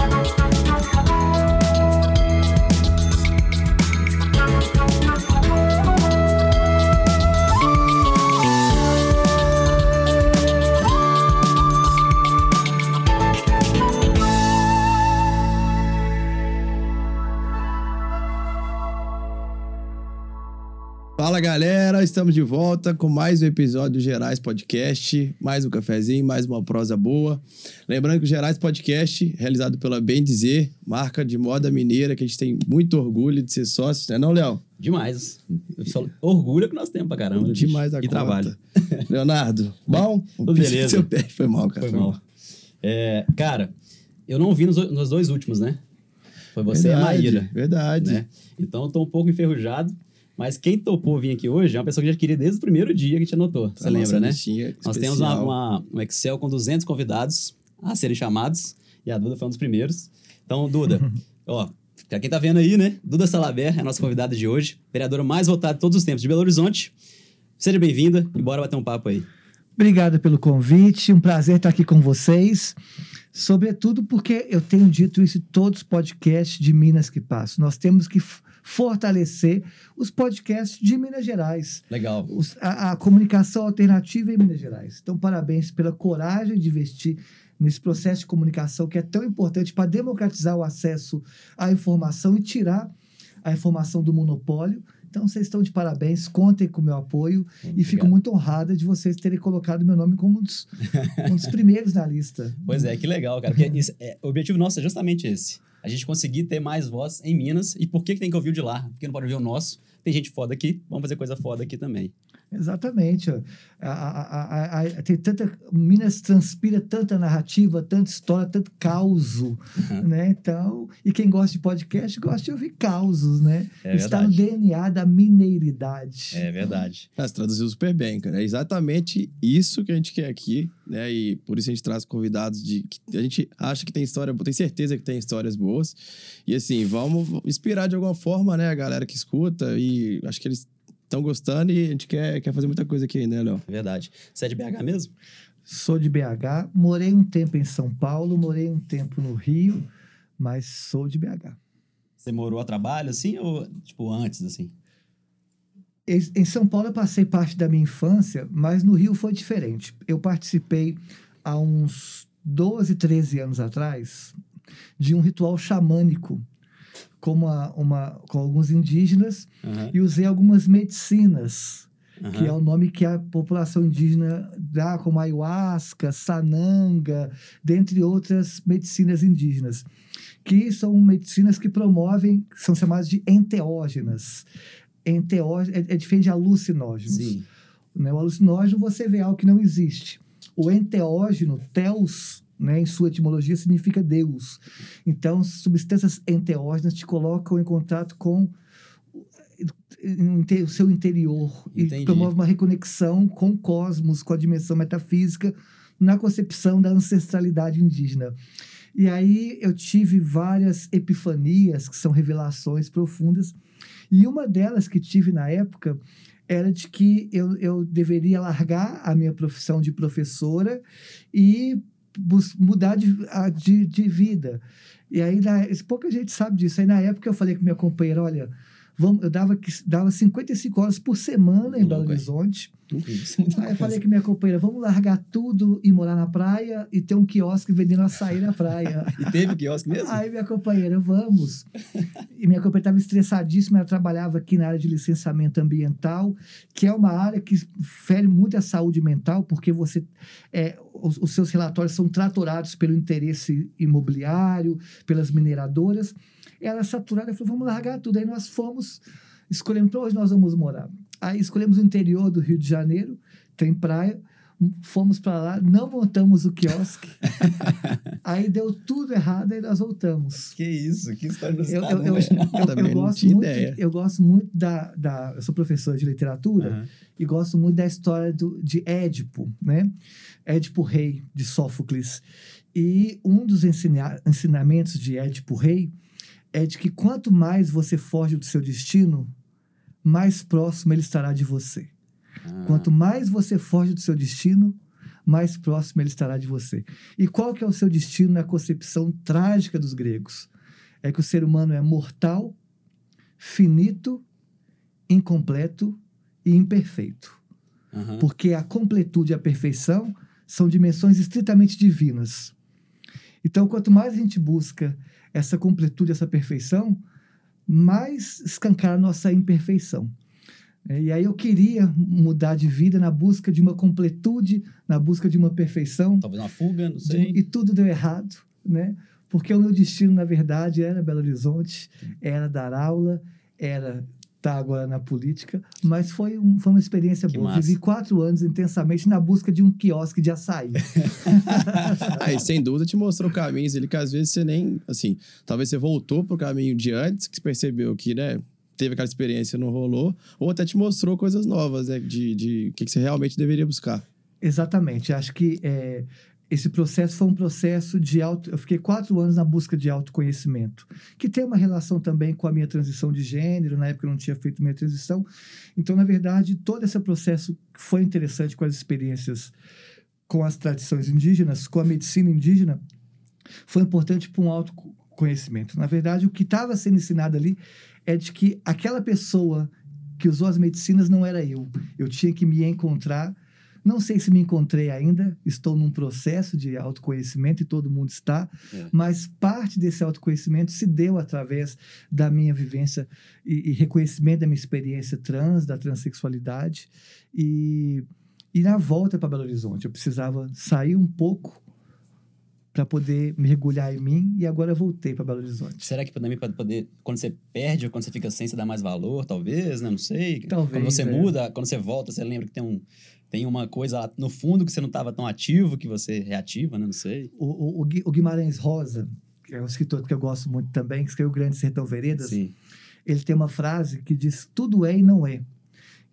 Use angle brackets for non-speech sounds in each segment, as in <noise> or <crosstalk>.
Thank you. Fala galera, estamos de volta com mais um episódio do Gerais Podcast, mais um cafezinho, mais uma prosa boa. Lembrando que o Gerais Podcast, realizado pela Bem Dizer, marca de moda mineira, que a gente tem muito orgulho de ser sócio, né não, Léo? Demais. Orgulho que nós temos pra caramba. Demais a E conta. trabalho. <laughs> Leonardo, bom? Tudo beleza. <laughs> Seu pé foi mal, cara. Foi mal. É, cara, eu não vi nos, nos dois últimos, né? Foi você e a Verdade, Maíra. Verdade. Né? Então eu tô um pouco enferrujado. Mas quem topou vir aqui hoje é uma pessoa que já queria desde o primeiro dia que a gente anotou. Você A lembra, né? Nós temos uma, uma- um Excel com 200 convidados a serem chamados. E a Duda foi um dos primeiros. Então, Duda, <laughs> ó, pra quem tá vendo aí, né? Duda Salaber é a nossa convidada de hoje. Vereadora mais votada de todos os tempos de Belo Horizonte. Seja bem-vinda e bora bater um papo aí. Obrigado pelo convite, um prazer estar aqui com vocês. Sobretudo porque eu tenho dito isso em todos os podcasts de Minas que passo. Nós temos que fortalecer os podcasts de Minas Gerais, Legal. os- a, a comunicação alternativa em Minas Gerais. Então, parabéns pela coragem de investir nesse processo de comunicação que é tão importante para democratizar o acesso à informação e tirar a informação do monopólio. Então, vocês estão de parabéns, contem com o meu apoio e fico Obrigado. muito honrada de vocês terem colocado meu nome como um dos, um dos <laughs> primeiros na lista. Pois é, que legal, cara. Porque é- o objetivo nosso é justamente esse. A gente conseguir ter mais voz em Minas. E por que, que tem que ouvir o de lá? Porque não pode ouvir o nosso. Tem gente foda aqui, vamos fazer coisa foda aqui também. Exatamente. ó. A- a- a- a- tem tanta. Minas transpira tanta narrativa, tanta história, tanto causo. Né? Então, e quem gosta de podcast gosta de ouvir causos, né? É Está no. DNA da mineiridade. É verdade. Ah, você traduziu super bem, cara. É exatamente isso que a gente quer aqui, né? E por isso a gente traz convidados de que a gente acha que tem história, tem certeza que tem histórias boas. E assim, vamos inspirar de alguma forma, né, a galera que escuta e acho que eles estão gostando e a gente quer, quer fazer muita coisa aqui, né, Léo? É verdade. Você é de BH mesmo? Sou de BH, morei um tempo em São Paulo, morei um tempo no Rio, mas sou de BH. Você morou a trabalho, assim, ou, tipo, antes, assim? Em em São Paulo eu passei parte da minha infância, mas no Rio foi diferente. Eu participei há uns 12, 13 anos atrás de um ritual xamânico com, uma, uma, com alguns indígenas Aham. e usei algumas medicinas, aham. que é o nome que a população indígena dá, como ayahuasca, sananga, dentre outras medicinas indígenas, que são medicinas que promovem, são chamadas de enteógenas. Enteógenos é, é diferente de alucinógenos. Sim. Né? O alucinógeno você vê algo que não existe. O enteógeno, teos, né, em sua etimologia, significa Deus. Então, substâncias enteógenas te colocam em contato com o- seu interior Entendi. e promove uma reconexão com o cosmos, com a dimensão metafísica, na concepção da ancestralidade indígena. E aí eu tive várias epifanias, que são revelações profundas, e uma delas que tive na época era de que eu, eu deveria largar a minha profissão de professora e mudar de, de, de vida. E aí, na, pouca gente sabe disso. Aí, na época, eu falei com minha companheira: olha, vamos, eu dava, que- dava 55 horas por semana em Belo? Horizonte. Muita Aí eu falei com minha companheira: vamos largar tudo e morar na praia e ter um quiosque vendendo açaí na praia. <laughs> E teve quiosque mesmo? Aí minha companheira, vamos. E minha companheira estava estressadíssima, ela trabalhava aqui na área de licenciamento ambiental, que é uma área que fere muito a saúde mental, porque você é, os, os seus relatórios são tratorados pelo interesse imobiliário, pelas mineradoras. Ela saturada, falou, vamos largar tudo. Aí nós fomos, escolhemos para onde nós vamos morar. Aí escolhemos o interior do Rio de Janeiro, tem praia, fomos para lá, não montamos o quiosque. <laughs> Aí deu tudo errado e nós voltamos. Que isso, que história do Eu, eu, eu, né? eu- Também eu não gosto muito, ideia. eu gosto muito da, da. Eu sou professor de literatura Aham. e gosto muito da história do, de Édipo, né? Édipo Rei, de Sófocles. E um dos ensina- ensinamentos de Édipo Rei é de que quanto mais você foge do seu destino, mais próximo ele estará de você. Ah, Quanto mais você foge do seu destino, mais próximo ele estará de você. E qual que é o seu destino na concepção trágica dos gregos? É que o ser humano é mortal, finito, incompleto e imperfeito. Aham. Porque a completude e a perfeição são dimensões estritamente divinas. Então, quanto mais a gente busca essa completude, essa perfeição, mais escancar a nossa imperfeição. É, E aí eu queria mudar de vida na busca de uma completude, na busca de uma perfeição, Talvez uma fuga, não de- sei. e tudo deu errado, né? Porque o meu destino, na verdade, era Belo Horizonte, era dar aula, era estar agora na política, mas foi, um- foi uma experiência Que boa. massa. Vivi quatro anos intensamente na busca de um quiosque de açaí. <laughs> Aí, sem dúvida, te mostrou caminhos ali que às vezes você nem, assim, talvez você voltou pro caminho de antes, que você percebeu que, né, teve aquela experiência e não rolou, ou até te mostrou coisas novas, né, de, de que, que você realmente deveria buscar. Exatamente. Acho que é, esse processo foi um processo de auto. Eu fiquei quatro anos na busca de autoconhecimento, que tem uma relação também com a minha transição de gênero. Na época eu não tinha feito minha transição. Então, na verdade, todo esse processo foi interessante com as experiências com as tradições indígenas, com a medicina indígena, foi importante para um autoconhecimento. Na verdade, o que estava sendo ensinado ali é de que aquela pessoa que usou as medicinas não era eu. Eu tinha que me encontrar não sei se me encontrei ainda, estou num processo de autoconhecimento e todo mundo está, É. mas parte desse autoconhecimento se deu através da minha vivência e, e reconhecimento da minha experiência trans, da transexualidade. E, e na volta para Belo Horizonte, eu precisava sair um pouco para poder mergulhar em mim e agora voltei para Belo Horizonte. Será que também para poder, quando você perde ou quando você fica sem, você dá mais valor, talvez, né? Não sei. Talvez, Quando você é. muda, quando você volta, você lembra que tem, um, tem uma coisa lá no fundo que você não estava tão ativo, que você reativa, né? Não sei. O, o- o Gui- o Guimarães Rosa, que é um escritor que eu gosto muito também, que escreveu Grande Sertão Veredas, Sim. ele tem uma frase que diz tudo é e não é.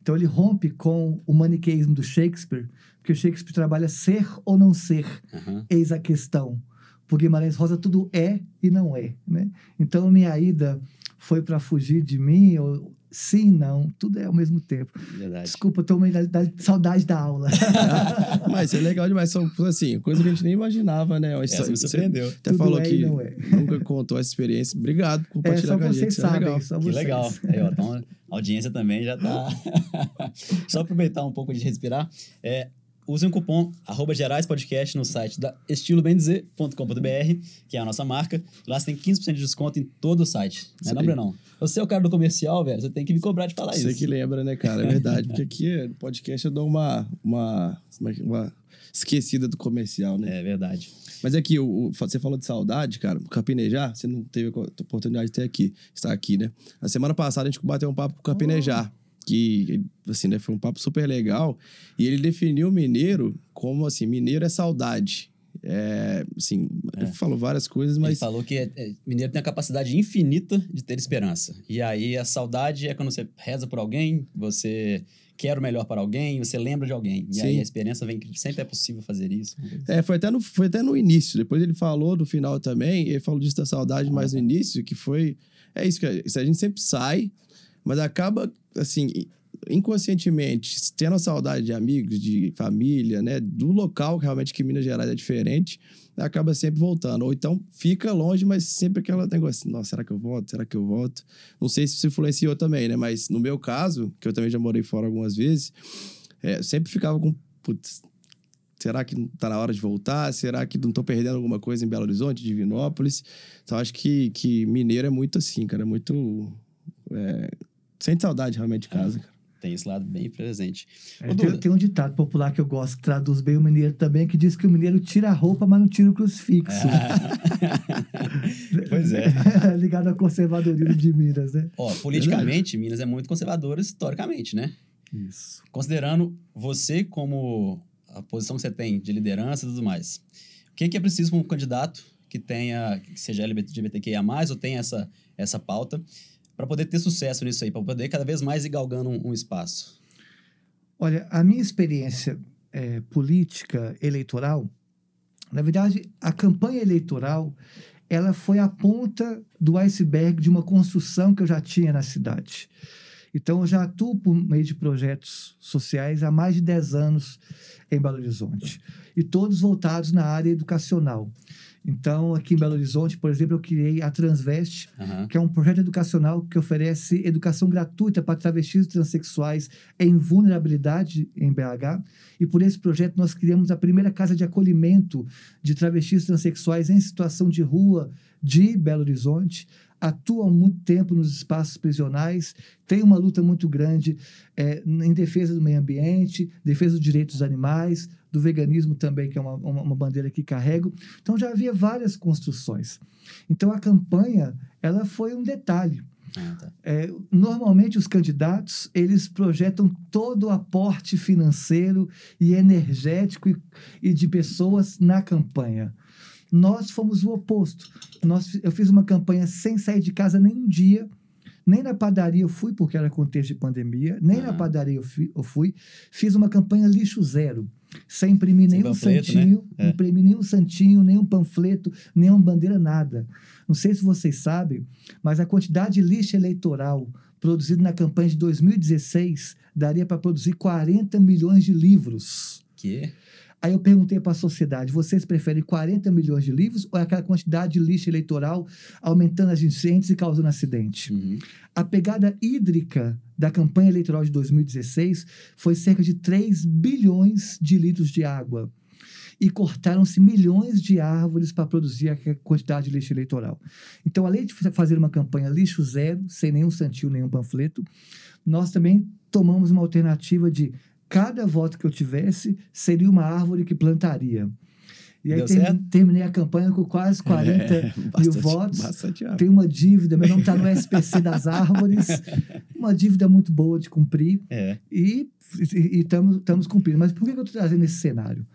Então ele rompe com o maniqueísmo do Shakespeare, porque o Shakespeare trabalha ser ou não ser, Aham. eis a questão. Por Guimarães Rosa tudo é e não é, né? Então minha ida foi para fugir de mim, ou sim, não, tudo é ao mesmo tempo. Verdade. Desculpa, eu tô meio da, da saudade da aula. <laughs> Mas é legal demais, são, assim, coisa que a gente nem imaginava, né? Uma Essa história- me você surpreendeu. até Tudo falou é que não é. nunca contou essa experiência. Obrigado por É, compartilhar só com a gente, vocês isso é legal. sabem, só Que vocês. legal. Aí, ó, então, a audiência também já tá. <laughs> Só aproveitar um pouco de respirar. É, usem o cupom arroba Gerais Podcast no site da estilobendizer.com.br, que é a nossa marca. Lá você tem 15% de desconto em todo o site. Não é Isso não? Você é o cara do comercial, velho. Você tem que me cobrar de falar Você isso. que lembra, né, cara? É verdade. Porque aqui no podcast eu dou uma, uma, é uma esquecida do comercial, né? É verdade. Mas aqui, o, o- você falou de saudade, cara. O Capinejar, você não teve a oportunidade de ter aqui, estar aqui, né? Na semana passada a gente bateu um papo com o Capinejar. Que, assim, né, foi um papo super legal. E ele definiu o mineiro como, assim, mineiro é saudade. É, assim, ele falou várias coisas, Ele mas... falou que é- é, mineiro tem a capacidade infinita de ter esperança. E aí a saudade é quando você reza por alguém, você quer o melhor para alguém, você lembra de alguém. E Sim. aí a esperança vem que sempre é possível fazer isso. É, foi até, no, foi até no início. Depois ele falou no final também. Ele falou disso da saudade mais no início, que foi. É isso que a a gente sempre sai, mas acaba, assim, inconscientemente, tendo saudade de amigos, de família, né? Do local, realmente, que Minas Gerais é diferente, acaba sempre voltando. Ou então fica longe, mas sempre aquela negócio, nossa, será que eu volto? Será que eu volto? Não sei se isso influenciou também, né? Mas no meu caso, que eu também já morei fora algumas vezes, é, sempre ficava com. Putz, Será que não tá na hora de voltar? Será que não tô perdendo alguma coisa em Belo Horizonte, Divinópolis? Então, acho que, que mineiro é muito assim, cara. É muito. É... Sente saudade realmente de casa, cara. Tem esse lado bem presente. É, tem, tem um ditado popular que eu gosto, que traduz bem o mineiro também, que diz que o mineiro tira a roupa, mas não tira o crucifixo. <laughs> pois é. <laughs> Ligado ao conservadorismo de Minas, né? Ó, politicamente, Minas é muito conservadora historicamente, né? Isso. Considerando você como a posição que você tem de liderança e tudo mais, o que, que é preciso para um candidato que tenha, que seja LGBTQIA+, ou tenha essa, essa pauta, para poder ter sucesso nisso aí, para poder cada vez mais ir galgando um, um espaço? Olha, a minha experiência eh, política eleitoral, na verdade, a campanha eleitoral, ela foi a ponta do iceberg de uma construção que eu já tinha na cidade. Então, eu já atuo por meio de projetos sociais há mais de 10 anos em Belo Horizonte. E todos voltados na área educacional. Então, aqui em Belo Horizonte, por exemplo, eu criei a Transveste, Aham. que é um projeto educacional que oferece educação gratuita para travestis e transexuais em vulnerabilidade em BH. E por esse projeto nós criamos a primeira casa de acolhimento de travestis e transexuais em situação de rua de Belo Horizonte. Atua há muito tempo nos espaços prisionais, tem uma luta muito grande eh, em defesa do meio ambiente, defesa dos direitos dos animais, do veganismo também, que é uma, uma, uma bandeira que carrego. Então já havia várias construções. Então a campanha ela foi um detalhe. Ah, tá. É, normalmente os candidatos eles projetam todo o aporte financeiro e energético e, e de pessoas na campanha. Nós fomos o oposto. Nós, eu fiz uma campanha sem sair de casa nem um dia, nem na padaria eu fui, porque era contexto de pandemia, nem na Ah. padaria eu fui, eu fui. Fiz uma campanha lixo zero, sem imprimir Sem nenhum panfleto, santinho, né? É. imprimir nenhum santinho, nenhum panfleto, nenhuma bandeira, nada. Não sei se vocês sabem, mas a quantidade de lixo eleitoral produzido na campanha de 2016 daria para produzir 40 milhões de livros. Que? Aí eu perguntei para a sociedade: vocês preferem 40 milhões de livros ou aquela quantidade de lixo eleitoral aumentando as enchentes e causando acidente? Uhum. A pegada hídrica da campanha eleitoral de 2016 foi cerca de 3 bilhões de litros de água. E cortaram-se milhões de árvores para produzir aquela quantidade de lixo eleitoral. Então, além de fa- fazer uma campanha lixo zero, sem nenhum santinho, nenhum panfleto, nós também tomamos uma alternativa de cada voto que eu tivesse seria uma árvore que plantaria. E aí terminei a campanha com quase 40 É, <laughs> mil bastante- votos. Bastante. Tem uma dívida, meu nome está no SPC <laughs> das árvores, uma dívida muito boa de cumprir É. e estamos cumprindo. Mas por que que eu estou trazendo esse cenário?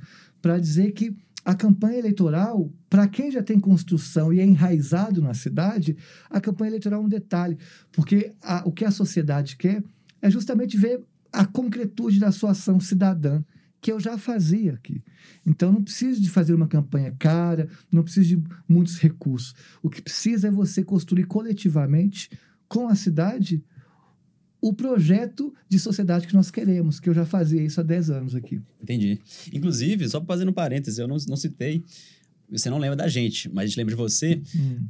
Para dizer que a campanha eleitoral, para quem já tem construção e é enraizado na cidade, a campanha eleitoral é um detalhe, porque a- o que a sociedade quer é justamente ver a concretude da sua ação cidadã, que eu já fazia aqui. Então, não precisa de fazer uma campanha cara, não precisa de muitos recursos. O que precisa é você construir coletivamente, com a cidade, o projeto de sociedade que nós queremos, que eu já fazia isso há 10 anos aqui. Entendi. Inclusive, só fazendo um parênteses, eu não, não citei, você não lembra da gente, mas a gente lembra de você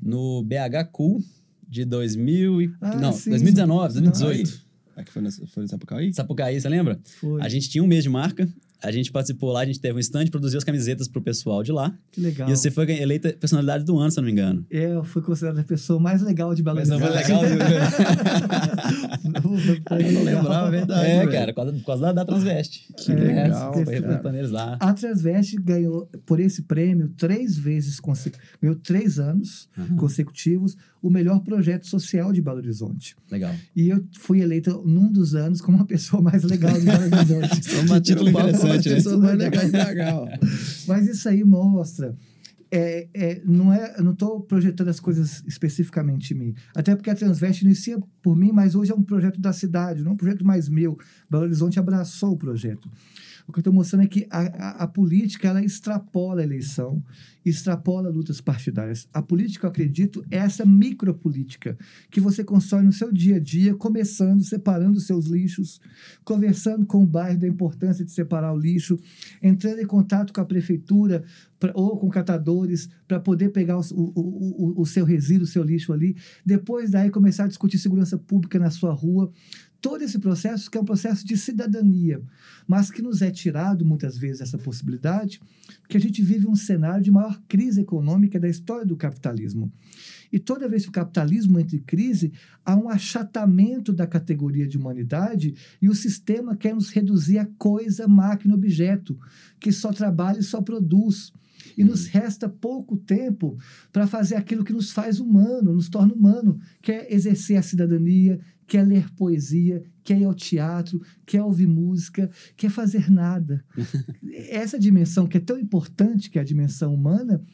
no BH Cool de 2000 e... Ah, não, sim. 2019, 2018. Aqui foi, nessa, foi no Sapucaí? Sapucaí, você lembra? Foi. A gente tinha um mês de marca, a gente participou lá, a gente teve um stand, produziu as camisetas pro pessoal de lá. Que legal. E você foi eleita personalidade do ano, se eu não me engano. É, eu fui considerada a pessoa mais legal de Belo Mas não foi Horizonte. legal, <laughs> Eu não lembrava, é verdade. é, velho. cara, por causa da, da Transveste. Que É, legal. Foi representando eles lá. A Transveste ganhou, por esse prêmio, três vezes, ganhou três anos Aham. consecutivos, o melhor projeto social de Belo Horizonte. Legal. E eu fui eleita num dos anos como a pessoa mais legal de Belo Horizonte. <laughs> Estamos batendo título papo né? pessoas mais legais de BH, ó. Mas isso aí mostra. É, é, não é, eu não estou projetando as coisas especificamente em mim. Até porque a Transveste inicia por mim, mas hoje é um projeto da cidade, não é um projeto mais meu. Belo Horizonte abraçou o projeto. O que eu estou mostrando é que a, a, a política ela extrapola a eleição, extrapola lutas partidárias. A política, eu acredito, é essa micropolítica que você constrói no seu dia a dia, começando, separando os seus lixos, conversando com o bairro da importância de separar o lixo, entrando em contato com a prefeitura pra- ou com catadores para poder pegar o, o, o, o seu resíduo, o seu lixo ali. Depois daí começar a discutir segurança pública na sua rua. Todo esse processo que é um processo de cidadania, mas que nos é tirado muitas vezes essa possibilidade, porque a gente vive um cenário de maior crise econômica da história do capitalismo. E toda vez que o capitalismo entra em crise, há um achatamento da categoria de humanidade e o sistema quer nos reduzir a coisa, máquina, objeto, que só trabalha e só produz. E nos resta pouco tempo para fazer aquilo que nos faz humano, nos torna humano, que é exercer a cidadania, que é ler poesia, que é ir ao teatro, que é ouvir música, que é fazer nada. <laughs> Essa dimensão que é tão importante, que é a dimensão humana,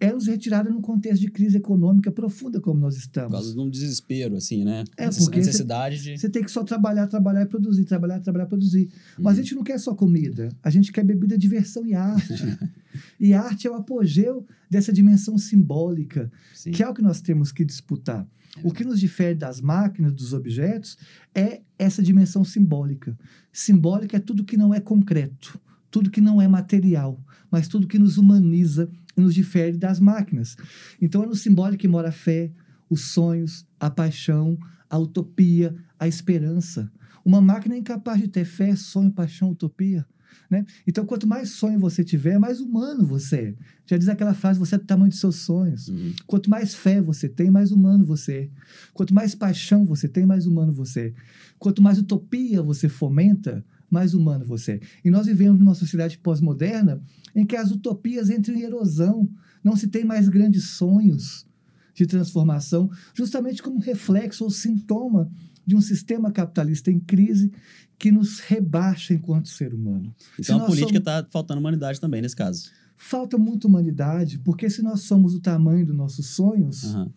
é nos retirada num contexto de crise econômica profunda como nós Por estamos. causa de um desespero, assim, né? É, porque necessidade de. Você tem que só trabalhar, trabalhar e produzir, trabalhar, trabalhar e produzir. Mas Uhum. a gente não quer só comida, a gente quer bebida, diversão e arte. <laughs> e arte é o apogeu dessa dimensão simbólica, Sim. que é o que nós temos que disputar. O que nos difere das máquinas, dos objetos, é essa dimensão simbólica. Simbólica é tudo que não é concreto, tudo que não é material, mas tudo que nos humaniza nos difere das máquinas. Então é no simbólico que mora a fé, os sonhos, a paixão, a utopia, a esperança. Uma máquina é incapaz de ter fé, sonho, paixão, utopia. Né? Então, quanto mais sonho você tiver, mais humano você é. Já diz aquela frase: você é do tamanho dos seus sonhos. Uhum. Quanto mais fé você tem, mais humano você é. Quanto mais paixão você tem, mais humano você é. Quanto mais utopia você fomenta, mais humano você é. E nós vivemos numa sociedade pós-moderna em que as utopias entram em erosão. Não se tem mais grandes sonhos de transformação, justamente como reflexo ou sintoma de um sistema capitalista em crise que nos rebaixa enquanto ser humano. Se Então a nós política somos- está faltando humanidade também nesse caso. Falta muita humanidade, porque se nós somos o tamanho dos nossos sonhos, Aham.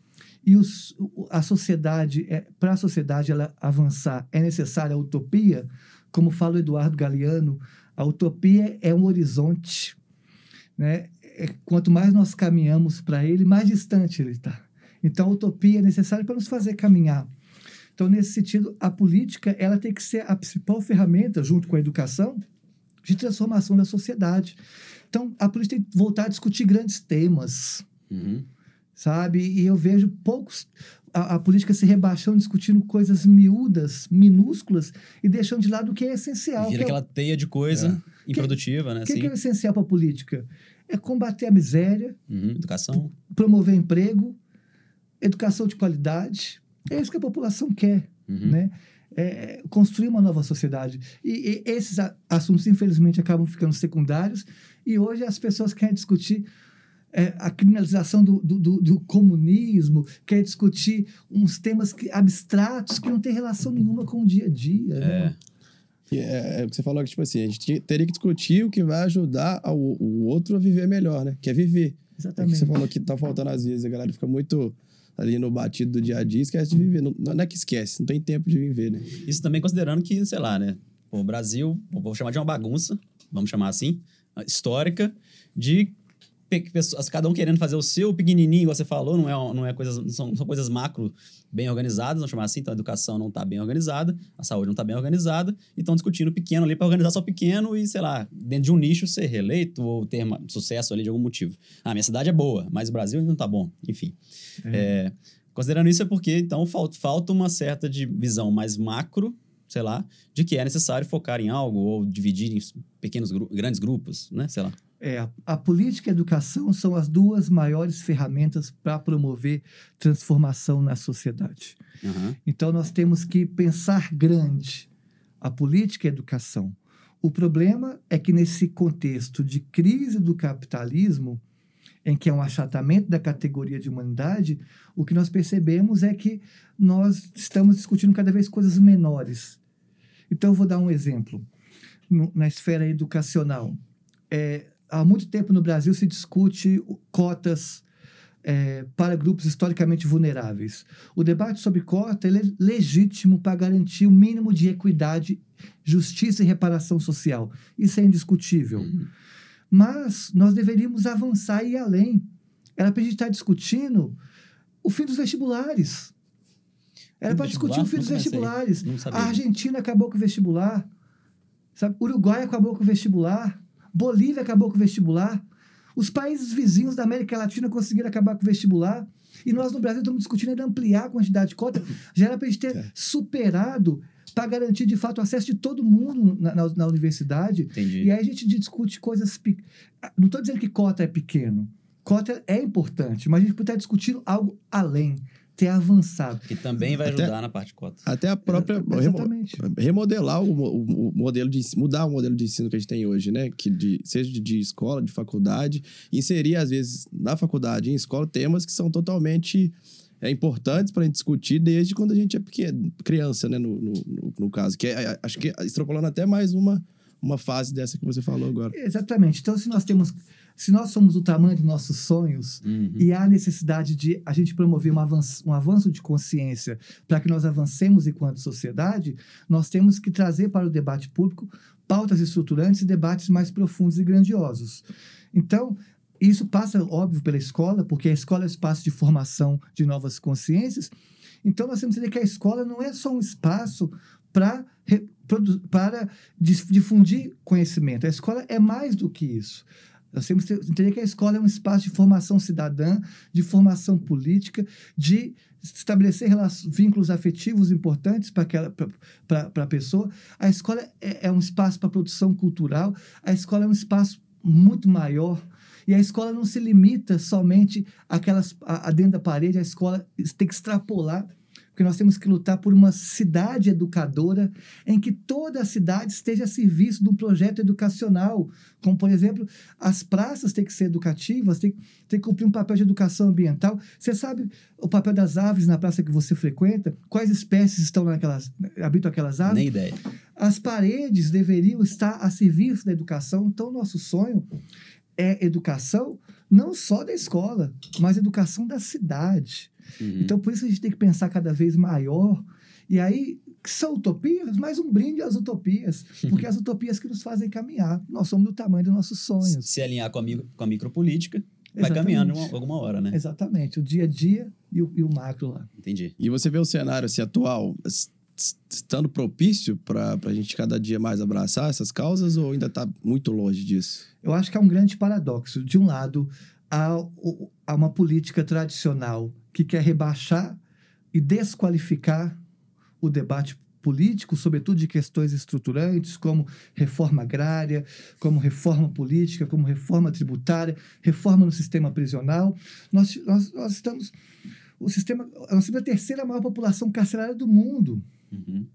e os, a sociedade, é, para a sociedade ela avançar, é necessária a utopia, como fala o Eduardo Galeano, a utopia é um horizonte. Né? É, quanto mais nós caminhamos para ele, mais distante ele está. Então, a utopia é necessária para nos fazer caminhar. Então, nesse sentido, a política ela tem que ser a principal ferramenta, junto com a educação, de transformação da sociedade. Então, a política tem que voltar a discutir grandes temas Uhum. sabe? E eu vejo poucos a, a política se rebaixando, discutindo coisas miúdas, minúsculas e deixando de lado o que é essencial. Vira que é aquela teia de coisa improdutiva, né? o que, Assim. que é essencial para a política? É combater a miséria, Uhum. Educação. promover emprego, educação de qualidade. É isso que a população quer, Uhum. né? É construir uma nova sociedade. E, e esses assuntos, infelizmente, acabam ficando secundários. E hoje as pessoas querem discutir é, a criminalização do, do, do- do comunismo, querem discutir uns temas que- abstratos que não têm relação nenhuma com o dia a dia. né? É. Que É, é o que você falou que, tipo assim, a gente teria que discutir o que vai ajudar ao, o outro a viver melhor, né? Que é viver. É o que Exatamente. você falou que tá faltando às vezes, a galera fica muito ali no batido do dia a dia e esquece de viver. Não, não é que esquece, não tem tempo de viver, né? Isso também considerando que, sei lá, né? O Brasil, vou chamar de uma bagunça, vamos chamar assim, histórica, de pessoas, cada um querendo fazer o seu pequenininho, igual você falou, não é, não é coisas, não são, são coisas macro bem organizadas, vamos chamar assim, então a educação não está bem organizada, a saúde não está bem organizada, e estão discutindo o pequeno ali para organizar só pequeno e, sei lá, dentro de um nicho ser reeleito ou ter sucesso ali de algum motivo. Ah, minha cidade é boa, mas o Brasil ainda não está bom, enfim. É, considerando isso é porque, então, falta, falta uma certa de visão mais macro, sei lá, de que é necessário focar em algo ou dividir em pequenos, gru- grandes grupos, né? Sei lá. É, a, política e a educação são as duas maiores ferramentas para promover transformação na sociedade. Aham. Então, nós temos que pensar grande a política e a educação. O problema é que, nesse contexto de crise do capitalismo, em que é um achatamento da categoria de humanidade, o que nós percebemos é que nós estamos discutindo cada vez coisas menores. Então, eu vou dar um exemplo. Na esfera educacional, é, há muito tempo no Brasil se discute cotas é, para grupos historicamente vulneráveis. O debate sobre cota é legítimo para garantir o mínimo de equidade, justiça e reparação social. Isso é indiscutível. Uhum. Mas nós deveríamos avançar e ir além. Era para a gente estar discutindo o fim dos vestibulares. Era para discutir o fim dos vestibulares. A Argentina acabou com o vestibular. Sabe? Uruguai acabou com o vestibular. Bolívia acabou com o vestibular. Os países vizinhos da América Latina conseguiram acabar com o vestibular. E nós no Brasil estamos discutindo ainda ampliar a quantidade de cota. Já era para a gente ter É. superado para garantir de fato o acesso de todo mundo na, na- na universidade. Entendi. E aí a gente discute coisas. pe- Não estou dizendo que cota é pequeno. Cota é importante, mas a gente pode estar discutindo algo além, ter avançado. Que também vai Até- ajudar na parte de cota. Até a própria. Exatamente. remodelar o, o- o modelo de ensino, mudar o modelo de ensino que a gente tem hoje, né? Que de, seja de, de escola, de faculdade, inserir, às vezes, na faculdade, em escola, temas que são totalmente é, importantes para a gente discutir desde quando a gente é pequeno, criança, né? No, no, no- no caso. Que é, acho que extrapolando até mais uma, uma fase dessa que você falou agora. Exatamente. Então, se nós temos. Se nós somos o tamanho dos nossos sonhos Uhum. e há necessidade de a gente promover um avanço, um avanço de consciência para que nós avancemos enquanto sociedade, nós temos que trazer para o debate público pautas estruturantes e debates mais profundos e grandiosos. Então, isso passa, óbvio, pela escola, porque a escola é espaço de formação de novas consciências. Então, nós temos que entender que a escola não é só um espaço para para difundir conhecimento. A escola é mais do que isso. Nós temos que entender que a escola é um espaço de formação cidadã, de formação política, de estabelecer vínculos afetivos importantes para a pessoa. A escola é, é um espaço para produção cultural. A escola é um espaço muito maior. E a escola não se limita somente àquelas, a, a dentro da parede, a escola tem que extrapolar porque nós temos que lutar por uma cidade educadora em que toda a cidade esteja a serviço de um projeto educacional, como, por exemplo, as praças têm que ser educativas, têm, têm que cumprir um papel de educação ambiental. Você sabe o papel das árvores na praça que você frequenta? Quais espécies estão naquelas, habitam aquelas árvores? Nem ideia. As paredes deveriam estar a serviço da educação. Então, nosso sonho é educação não só da escola, mas educação da cidade. Uhum. Então, por isso a gente tem que pensar cada vez maior. E aí, que são utopias, mas um brinde às utopias. <laughs> Porque é as utopias que nos fazem caminhar. Nós somos do tamanho dos nossos sonhos. Se alinhar com a, micro, com a micropolítica, vai Exatamente. caminhando uma- alguma hora, né? Exatamente. O dia a dia e o, e o macro lá. Entendi. E você vê o cenário assim, atual, estando propício para a gente cada dia mais abraçar essas causas ou ainda está muito longe disso? Eu acho que há um grande paradoxo. De um lado, o- há uma política tradicional que quer rebaixar e desqualificar o debate político, sobretudo de questões estruturantes, como reforma agrária, como reforma política, como reforma tributária, reforma no sistema prisional. Nós, nós, nós estamos. O sistema, nós temos a terceira maior população carcerária do mundo. Uhum.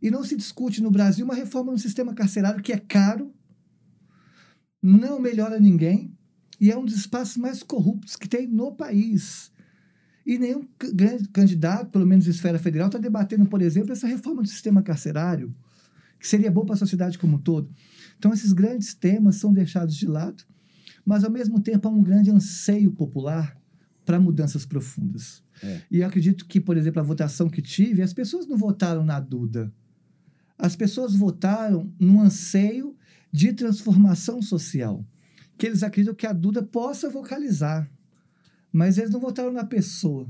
E não se discute no Brasil uma reforma no sistema carcerário que é caro, não melhora ninguém e é um dos espaços mais corruptos que tem no país. E nenhum grande candidato, pelo menos esfera federal, está debatendo, por exemplo, essa reforma do sistema carcerário, que seria bom para a sociedade como um todo. Então, esses grandes temas são deixados de lado, mas, ao mesmo tempo, há um grande anseio popular para mudanças profundas. É. E eu acredito que, por exemplo, a votação que tive, as pessoas não votaram na Duda. As pessoas votaram num anseio de transformação social, que eles acreditam que a Duda possa vocalizar. Mas eles não votaram na pessoa.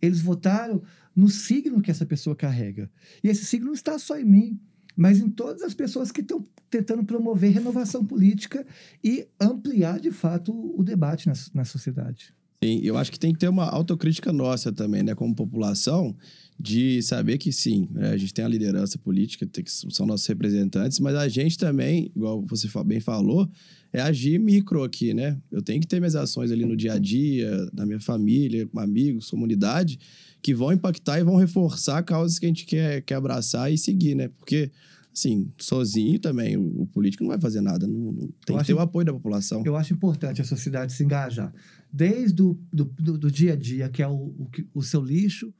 Eles votaram no signo que essa pessoa carrega. E esse signo não está só em mim, mas em todas as pessoas que estão tentando promover renovação política e ampliar, de fato, o debate na, na sociedade. Sim, eu acho que tem que ter uma autocrítica nossa também, né, como população, de saber que sim, né, a gente tem a liderança política, tem que, são nossos representantes, mas a gente também, igual você bem falou, é agir micro aqui, né? Eu tenho que ter minhas ações ali no dia a dia, na minha família, com amigos, comunidade, que vão impactar e vão reforçar causas que a gente quer, quer abraçar e seguir, né? Porque, assim, sozinho também, o, o político não vai fazer nada, não, não- tem que ter o apoio da população. Eu acho importante a sociedade se engajar. Desde o do, do, do dia a dia, que é o, o, o seu lixo,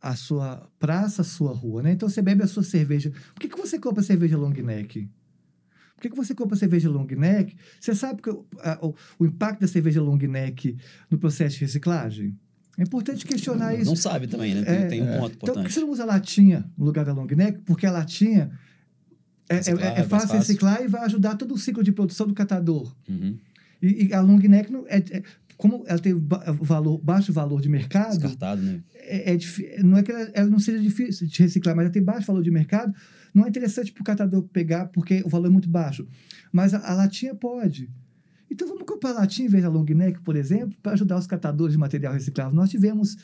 a sua praça, a sua rua. Né? Então, você bebe a sua cerveja. Por que, que você compra cerveja long neck? Por que, que você compra cerveja long neck? Você sabe que o, a- o, o impacto da cerveja long neck no processo de reciclagem? É importante questionar isso. Não sabe também, né? Tem, É, tem um é. ponto Então, por que importante. você não usa latinha no lugar da long neck? Porque a latinha é, é- Reciclar, é é fácil fácil. reciclar e vai ajudar todo o ciclo de produção do catador. Uhum. E, e a long neck, não, é, é- como ela tem valor, baixo valor de mercado, Descartado, né? é, é não é que ela, ela não seja difícil de reciclar, mas ela tem baixo valor de mercado. Não é interessante para o catador pegar porque o valor é muito baixo. Mas a, a latinha pode. Então vamos comprar latinha em vez da long neck, por exemplo, para ajudar os catadores de material reciclável. Nós tivemos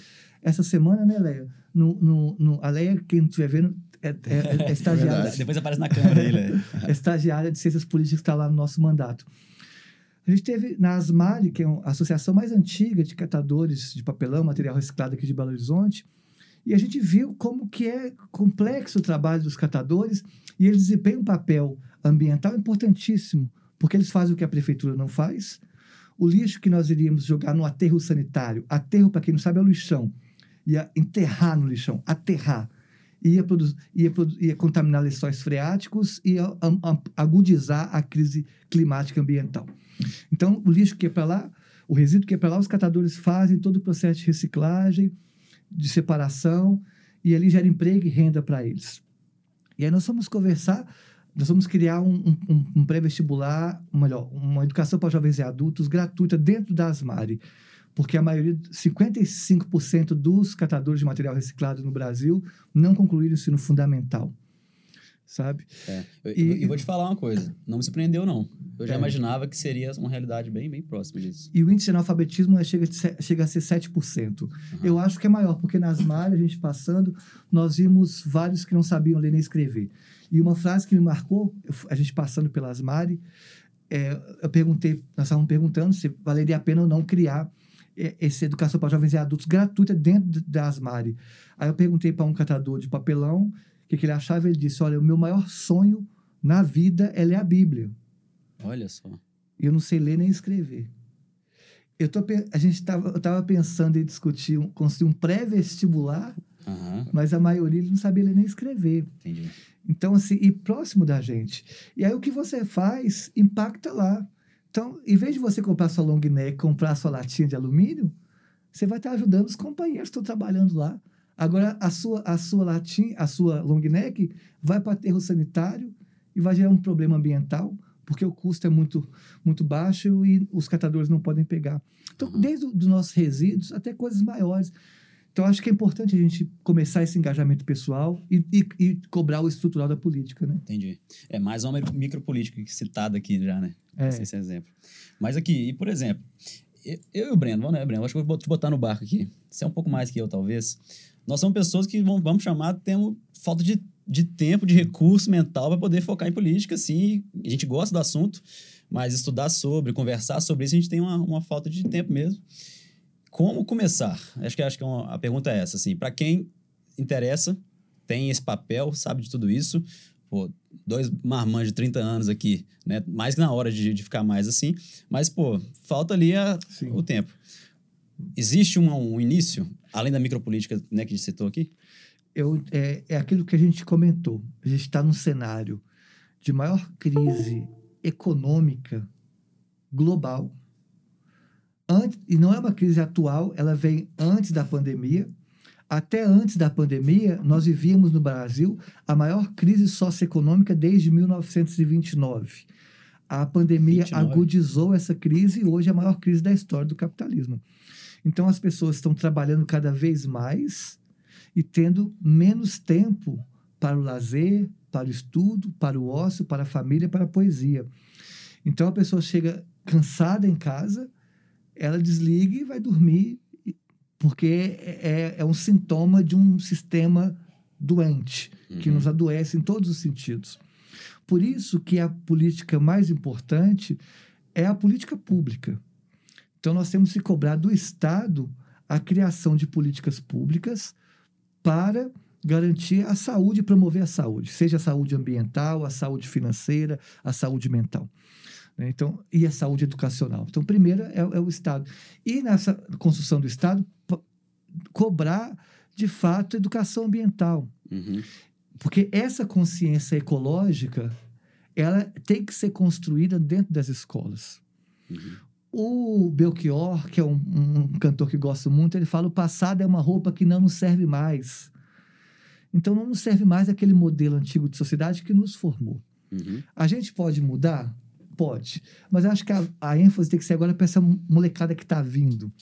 essa semana, né, Leia? No, no, no, a Leia, quem estiver vendo, é, é, <laughs> é estagiária Verdade. Depois aparece na câmera aí, né? é <laughs> estagiária de ciências políticas que está lá no nosso mandato. A gente teve na Asmari, que é a associação mais antiga de catadores de papelão, material reciclado aqui de Belo Horizonte, e a gente viu como que é complexo o trabalho dos catadores e eles desempenham um papel ambiental importantíssimo, porque eles fazem o que a prefeitura não faz. O lixo que nós iríamos jogar no aterro sanitário, aterro, para quem não sabe, é o lixão, ia enterrar no lixão, aterrar. Ia, ia, ia contaminar lençóis freáticos e agudizar a crise climática ambiental. Então, o lixo que ia para lá, o resíduo que ia para lá, os catadores fazem todo o processo de reciclagem, de separação, e ali gera emprego e renda para eles. E aí nós vamos conversar, nós vamos criar um, um- um- pré-vestibular, melhor, uma educação para jovens e adultos gratuita dentro da Asmari. Porque a maioria, 55% dos catadores de material reciclado no Brasil não concluíram o ensino fundamental. Sabe? É. Eu, E- vou te falar uma coisa, não me surpreendeu, não. Eu já É. imaginava que seria uma realidade bem, bem próxima disso. E o índice de analfabetismo chega, se- chega a ser 7%. Eu acho que é maior, porque nas malhas, a gente passando, nós vimos vários que não sabiam ler nem escrever. E uma frase que me marcou, a gente passando pelas Mari, é, eu perguntei, nós estávamos perguntando se valeria a pena ou não criar essa educação para jovens e adultos gratuita dentro da Asmari. Aí eu perguntei para um catador de papelão o que, que ele achava, ele disse, olha, o meu maior sonho na vida é ler a Bíblia. Olha só. E eu não sei ler nem escrever. Eu tô, a gente estava pensando em discutir, um, construir um pré-vestibular, Aham, mas a maioria não sabia ler nem escrever. entendi. Então, assim, e próximo da gente. E aí o que você faz impacta lá. Então, em vez de você comprar sua long neck, comprar sua latinha de alumínio, você vai estar ajudando os companheiros que estão trabalhando lá. Agora, a sua, a sua latinha, a sua long neck vai para aterro sanitário e vai gerar um problema ambiental, porque o custo é muito, muito baixo e os catadores não podem pegar. Então, Uhum. desde os nossos resíduos até coisas maiores. Então, acho que é importante a gente começar esse engajamento pessoal e, e- e cobrar o estrutural da política, né? Entendi. É mais uma micro- micropolítica que citada aqui já, né? É. Esse, exemplo. Mas aqui, e por exemplo, eu eu e o Breno, vamos, né, Breno? Acho que eu vou te botar no barco aqui. Você é um pouco mais que eu, talvez. Nós somos pessoas que vão, vamos chamar, temos falta de, de tempo, de recurso mental para poder focar em política, assim. A gente gosta do assunto, mas estudar sobre, conversar sobre isso, a gente tem uma, uma falta de tempo mesmo. Como começar? Acho que, acho que é uma- a pergunta é essa, assim. Para quem interessa, tem esse papel, sabe de tudo isso, pô, dois marmanjos de 30 anos aqui, né? Mais que na hora de, de ficar mais assim. Mas, pô, falta ali a- o tempo. Existe um, um início, além da micropolítica né, que a gente citou aqui? Eu, é, é aquilo que a gente comentou. A gente está num cenário de maior crise econômica global. Antes, e não é uma crise atual, ela vem antes da pandemia. Até antes da pandemia, nós vivíamos no Brasil a maior crise socioeconômica desde 1929. A pandemia 29. agudizou essa crise e hoje é a maior crise da história do capitalismo. Então, as pessoas estão trabalhando cada vez mais e tendo menos tempo para o lazer, para o estudo, para o ócio, para a família, para a poesia. Então a pessoa chega cansada em casa, ela desliga e vai dormir, porque é, é um sintoma de um sistema doente, que Uhum. nos adoece em todos os sentidos. Por isso que a política mais importante é a política pública. Então nós temos que cobrar do Estado a criação de políticas públicas para garantir a saúde e promover a saúde, seja a saúde ambiental, a saúde financeira, a saúde mental. Né? Então, e a saúde educacional. Então, primeiro é, é o Estado. E nessa construção do Estado, cobrar, de fato, educação ambiental. Uhum. Porque essa consciência ecológica, ela tem que ser construída dentro das escolas. Uhum. O Belchior, que é um, um cantor que gosto muito, ele fala: o passado é uma roupa que não nos serve mais. Então, não nos serve mais aquele modelo antigo de sociedade que nos formou. Uhum. A gente pode mudar? Pode. Mas acho que a, a ênfase tem que ser agora para essa molecada que está vindo.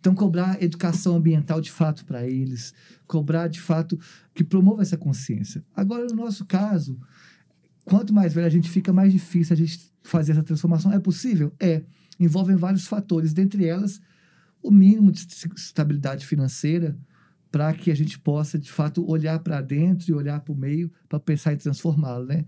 Então, cobrar educação ambiental de fato para eles, cobrar de fato que promova essa consciência. Agora, no nosso caso, quanto mais velho a gente fica, mais difícil a gente fazer essa transformação. É possível? É. Envolvem vários fatores, dentre elas, o mínimo de est- estabilidade financeira para que a gente possa, de fato, olhar para dentro e olhar para o meio para pensar em transformá-lo, né?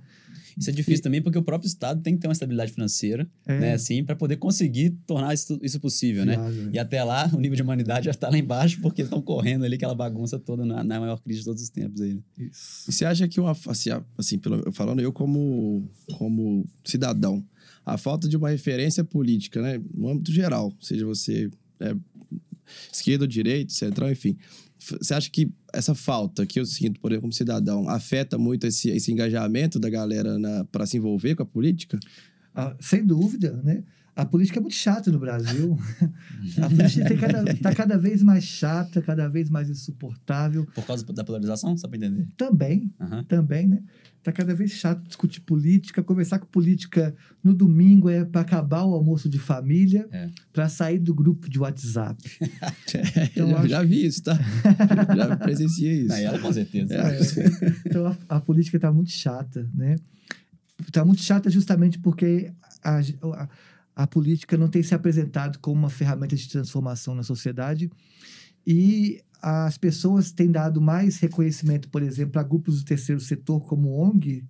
Isso é difícil também porque o próprio Estado tem que ter uma estabilidade financeira, É. né? Assim, para poder conseguir tornar isso, isso possível, né? Viável, E até lá, o nível de humanidade já está lá embaixo porque estão correndo ali aquela bagunça toda na, na maior crise de todos os tempos aí. né? Isso. E você acha que uma, assim, a- assim pelo, falando eu como, como cidadão, a falta de uma referência política, né, no âmbito geral, seja você é, esquerda ou direita, central, enfim. Você acha que essa falta que eu sinto, por exemplo, como cidadão, afeta muito esse, esse engajamento da galera para se envolver com a política? Ah, sem dúvida, né? A política é muito chata no Brasil. <laughs> a política está cada, tá cada vez mais chata, cada vez mais insuportável. Por causa da polarização, só pra entender. Também, Aham. também, né? Tá cada vez chato discutir política, conversar com política no domingo é para acabar o almoço de família, É. para sair do grupo de WhatsApp. <laughs> Então, já, acho já vi isso, tá? <laughs> já presenciei isso. Não, ela com certeza. É. Então a, a política está muito chata, né? Está muito chata justamente porque a, a, a política não tem se apresentado como uma ferramenta de transformação na sociedade e as pessoas têm dado mais reconhecimento, por exemplo, a grupos do terceiro setor como ONG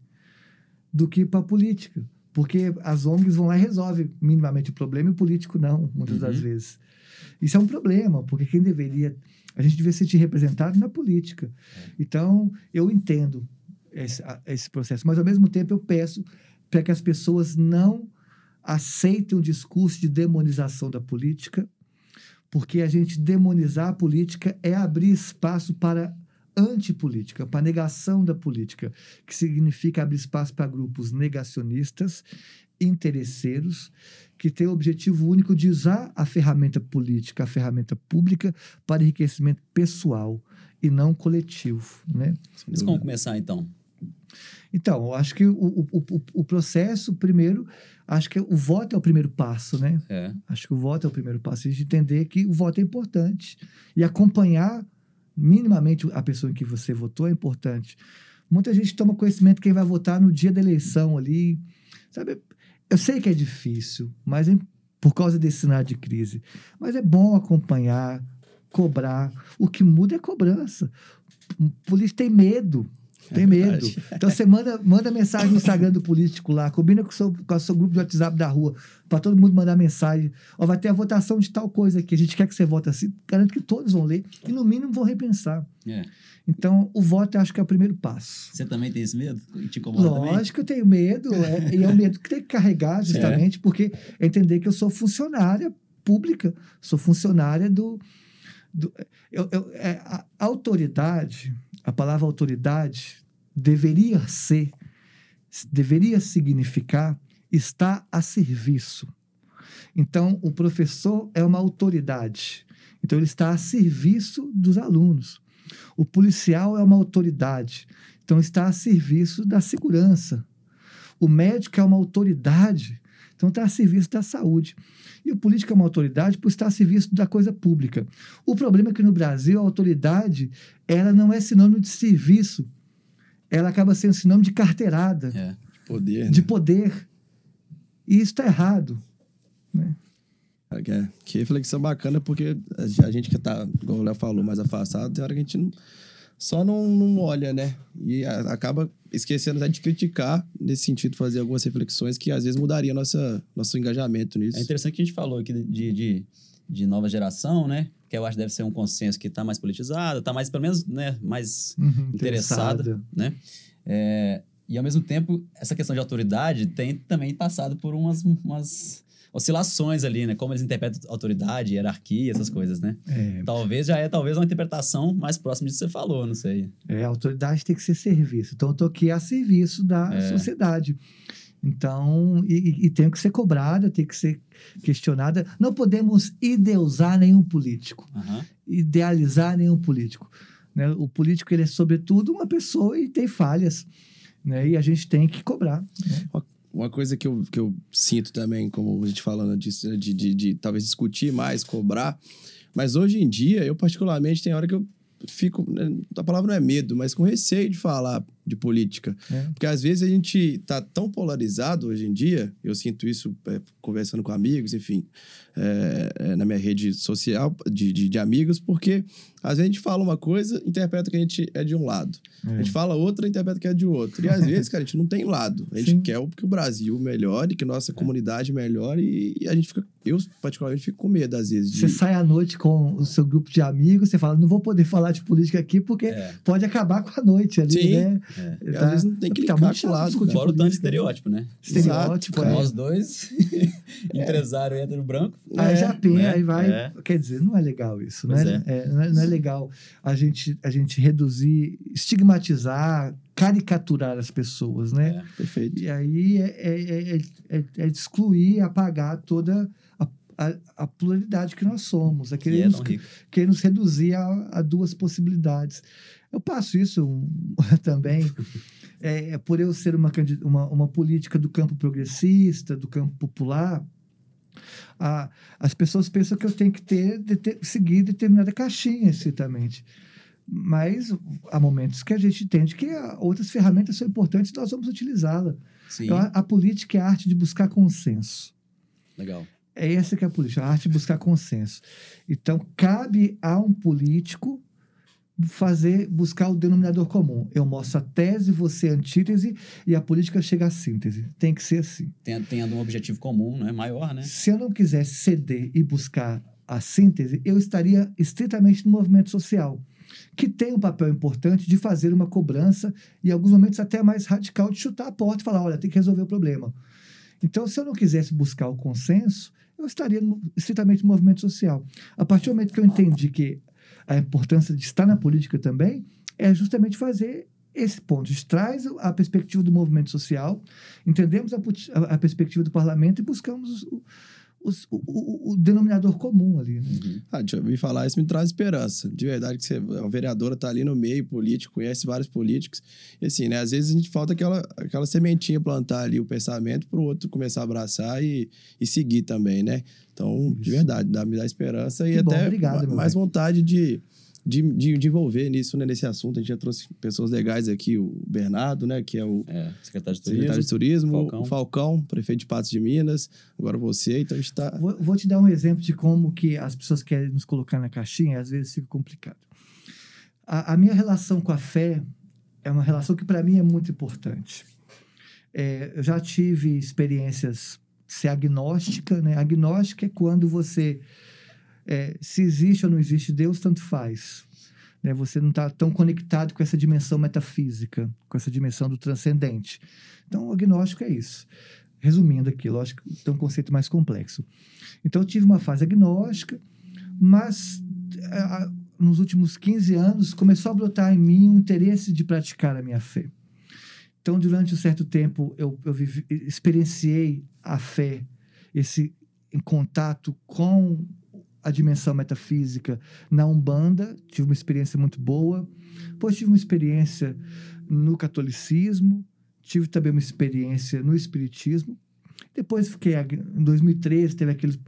do que para a política. Porque as ONGs vão lá e resolvem minimamente o problema e o político não, muitas das Uhum. vezes. Isso é um problema, porque quem deveria. A gente devia se sentir representado na política. Então, eu entendo esse, esse processo, mas ao mesmo tempo eu peço para que as pessoas não aceitem o discurso de demonização da política, porque a gente demonizar a política é abrir espaço para antipolítica, para negação da política, que significa abrir espaço para grupos negacionistas, interesseiros, que têm o objetivo único de usar a ferramenta política, a ferramenta pública, para enriquecimento pessoal e não coletivo, né? Mas como começar, então? Então, eu acho que o, o, o, o processo, primeiro, acho que o voto é o primeiro passo, né? É. Acho que o voto é o primeiro passo. A gente entender que o voto é importante. E acompanhar minimamente a pessoa em que você votou é importante. Muita gente toma conhecimento quem vai votar no dia da eleição ali. Sabe? Eu sei que é difícil, mas é por causa desse cenário de crise. Mas é bom acompanhar, cobrar. O que muda é cobrança. O político tem medo. Tem medo. verdade. Então você manda, manda mensagem no Instagram do político lá, combina com o seu, com o seu grupo de WhatsApp da rua, para todo mundo mandar mensagem. Ó, vai ter a votação de tal coisa aqui, a gente quer que você vote assim. Garanto que todos vão ler e, no mínimo, vão repensar. é. Então, o voto eu acho que é o primeiro passo. Você também tem esse medo? Te incomoda também? Lógico que eu tenho medo, é, e é um medo que tem que carregar, justamente, porque é entender que eu sou funcionária pública, sou funcionária do. do eu, eu- é, a autoridade, a palavra autoridade, deveria ser, deveria significar estar a serviço. Então, o professor é uma autoridade. Então, ele está a serviço dos alunos. O policial é uma autoridade. Então, está a serviço da segurança. O médico é uma autoridade. Então, está a serviço da saúde. E o político é uma autoridade por estar a serviço da coisa pública. O problema é que no Brasil, a autoridade ela não é sinônimo de serviço. Ela acaba sendo sinônimo de carteirada, É. Poder, né? de poder. E isso está errado. Que, é- que reflexão bacana, porque a gente que tá, igual o Léo falou, mais afastado, tem hora que a gente não- só não, não olha, né? E a- acaba esquecendo até de criticar, nesse sentido, fazer algumas reflexões que às vezes mudaria nossa, nosso engajamento nisso. É interessante que a gente falou aqui de, de, de nova geração, né? Que eu acho que deve ser um consenso que está mais politizado, está mais, pelo menos, né, mais Uhum, interessada. né? É, e, ao mesmo tempo, essa questão de autoridade tem também passado por umas, umas oscilações ali, né? Como eles interpretam autoridade, hierarquia, essas coisas, né? É, Talvez já é talvez uma interpretação mais próxima disso que você falou, não sei. É, a autoridade tem que ser serviço. Então, eu estou aqui a serviço da É. sociedade. Então, e, e- tem que ser cobrada, tem que ser questionada. Não podemos ideusar nenhum político, Aham. idealizar nenhum político. né? O político, ele é, sobretudo, uma pessoa e tem falhas. Né? E a gente tem que cobrar. né? Uma coisa que eu, que eu sinto também, como a gente falando disso, né, de, de, de talvez discutir mais, cobrar. Mas hoje em dia, eu particularmente, tem hora que eu fico. né, A palavra não é medo, mas com receio de falar de política. né? Porque às vezes a gente tá tão polarizado hoje em dia, eu sinto isso é, conversando com amigos, enfim, é, é, na minha rede social de, de, de amigos, porque às vezes a gente fala uma coisa, interpreta que a gente é de um lado. A gente fala outra, interpreta que é de outro. E às <laughs> vezes, cara, a gente não tem lado. A gente Sim. quer que o Brasil melhore, que nossa comunidade melhore, e, e a gente fica, eu particularmente fico com medo às vezes. De, Você sai à noite com o seu grupo de amigos, você fala, não vou poder falar de política aqui porque É. pode acabar com a noite ali, Sim. né? E Tá- às vezes não tem que tá linkar muito com o lado. cara. Fora o tanto de né? estereótipo, né? Estereótipo, Exato, é. Nós dois, <laughs> empresário hétero branco. Aí É, já pensa, né? aí vai. É. Quer dizer, não é legal isso, Pois né? É, não, é, não é legal a gente, a gente reduzir, estigmatizar, caricaturar as pessoas, né? É. Perfeito. E aí é, é, é, é, é excluir, apagar toda a, a, a pluralidade que nós somos. É E querer, é nos, nos reduzir a, a duas possibilidades. Eu passo isso <laughs> também. É, é por eu ser uma, uma, uma política do campo progressista, do campo popular, a- as pessoas pensam que eu tenho que ter, dete- seguir determinada caixinha, estritamente. Mas há momentos que a gente entende que ah, outras ferramentas são importantes e nós vamos utilizá-la. Sim, Então, a, a política é a arte de buscar consenso. legal. É essa que é a política, a arte de buscar consenso. Então, cabe a um político fazer, buscar o denominador comum. Eu mostro a tese, você a antítese e a política chega à síntese. Tem que ser assim. Tendo, tendo um objetivo comum, né? Maior, né? Se eu não quisesse ceder e buscar a síntese, eu estaria estritamente no movimento social, que tem um papel importante de fazer uma cobrança e, em alguns momentos, até mais radical, de chutar a porta e falar: olha, tem que resolver o problema. Então, se eu não quisesse buscar o consenso, eu estaria no, estritamente no movimento social. A partir do momento que eu entendi que a importância de estar na política também é justamente fazer esse ponto. Traz a perspectiva do movimento social, entendemos a- a perspectiva do parlamento e buscamos o, os- o- o- denominador comum ali. Né? Uhum. Ah, deixa eu ouvir falar, isso me traz esperança. De verdade, que você é uma vereadora, tá ali no meio político, conhece vários políticos. E assim, né? Às vezes a gente falta aquela, aquela sementinha plantar ali o pensamento para o outro começar a abraçar e, e seguir também, né? Então, de Isso. verdade, dá, me dá esperança e Que bom, até obrigado, mais bem. vontade de, de, de, de envolver nisso, né? Nesse assunto. A gente já trouxe pessoas legais aqui, o Bernardo, né? Que é o É, secretário de secretário turismo. de turismo, Falcão. o Falcão, prefeito de Patos de Minas, agora você, então a gente tá... Vou, vou te dar um exemplo de como que as pessoas querem nos colocar na caixinha e às vezes fica complicado. A, a minha relação com a fé é uma relação que para mim é muito importante. É, eu já tive experiências de ser agnóstica, né? Agnóstica é quando você é, se existe ou não existe Deus tanto faz. Né? Você não está tão conectado com essa dimensão metafísica, com essa dimensão do transcendente. Então, o agnóstico é isso. Resumindo aqui, lógico, tem um conceito mais complexo. Então, eu tive uma fase agnóstica, mas ah, nos últimos 15 anos começou a brotar em mim um interesse de praticar a minha fé. Então, durante um certo tempo, eu, eu vivi- experienciei a fé, esse em contato com a dimensão metafísica na Umbanda, tive uma experiência muito boa. Depois tive uma experiência no catolicismo, tive também uma experiência no espiritismo. Depois fiquei em 2013 teve aqueles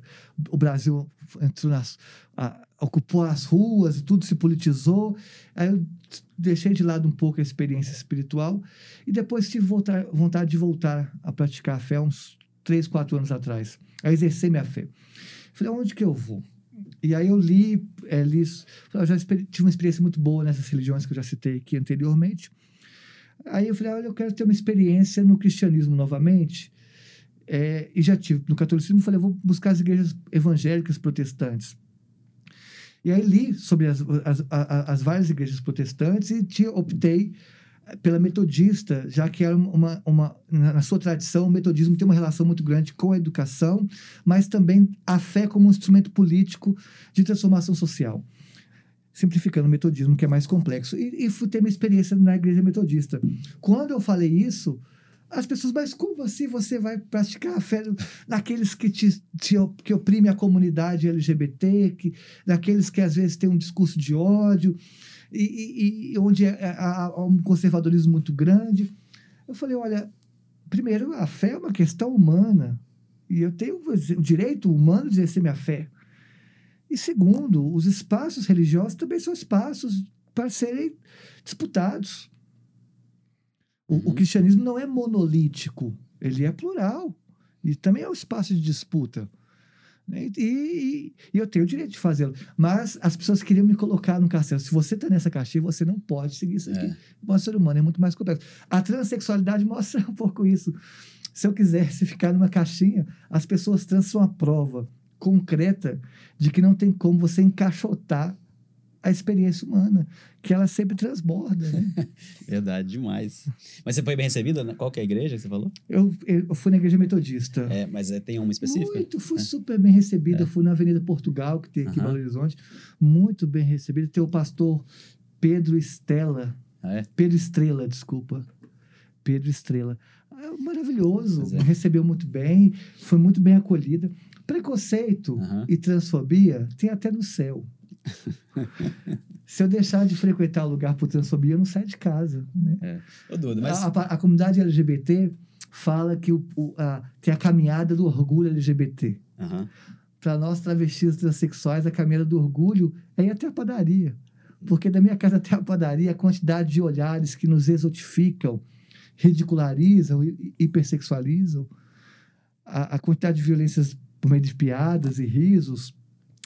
o Brasil entrou nas a- ocupou as ruas e tudo se politizou. Aí eu deixei de lado um pouco a experiência espiritual e depois tive voltar, vontade de voltar a praticar a fé uns três, quatro anos atrás, a exercer minha fé. Falei, onde que eu vou? E aí eu li, é, li eu já tive uma experiência muito boa nessas religiões que eu já citei aqui anteriormente. Aí eu falei, olha, eu quero ter uma experiência no cristianismo novamente. É, e já tive no catolicismo, falei, vou buscar as igrejas evangélicas protestantes. E aí li sobre as, as, a- as várias igrejas protestantes e te, optei pela metodista, já que era uma, uma na sua tradição, o metodismo tem uma relação muito grande com a educação, mas também a fé como um instrumento político de transformação social. Simplificando o metodismo, que é mais complexo. E, e fui ter minha experiência na igreja metodista. Quando eu falei isso, as pessoas, mas como assim você vai praticar a fé naqueles que, te, te, que oprimem a comunidade LGBT, que, naqueles que às vezes têm um discurso de ódio, e, e- onde é- é- há, um conservadorismo muito grande? Eu falei, olha, primeiro, a fé é uma questão humana, e eu tenho o direito humano de exercer minha fé. E segundo, os espaços religiosos também são espaços para serem disputados. O, o Uhum. cristianismo não é monolítico, ele é plural. E também é um espaço de disputa. Né? E, e- e eu tenho o direito de fazê-lo. Mas as pessoas queriam me colocar no castelo. Se você está nessa caixinha, você não pode seguir isso aqui. É. O ser humano é muito mais complexo. A transexualidade mostra <laughs> um pouco isso. Se eu quisesse ficar numa caixinha, as pessoas trans são a prova concreta de que não tem como você encaixotar a experiência humana, que ela sempre transborda, né? <laughs> Verdade, demais. Mas você foi bem recebida? Né? Qual que é a igreja que você falou? eu, eu fui na igreja metodista. É, mas é, tem uma específica? Muito, fui É. super bem recebida. Fui na Avenida Portugal, que tem aqui em. Belo Horizonte. Muito bem recebida. Tem o pastor Pedro Estela. Ah, é? Pedro Estrela, desculpa. Pedro Estrela. Ah, Maravilhoso. É. Recebeu muito bem. Foi muito bem acolhida. Preconceito e transfobia tem até no céu. <laughs> Se eu deixar de frequentar o lugar por transfobia, eu não saio de casa. Né? Ô, Duda, mas... A, a- a comunidade LGBT fala que o, o- a, tem a caminhada do orgulho LGBT. Aham. Para nós, travestis transexuais, a caminhada do orgulho é ir até a padaria. Porque da minha casa até a padaria, a quantidade de olhares que nos exotificam, ridicularizam e hipersexualizam, a, a quantidade de violências por meio de piadas e risos,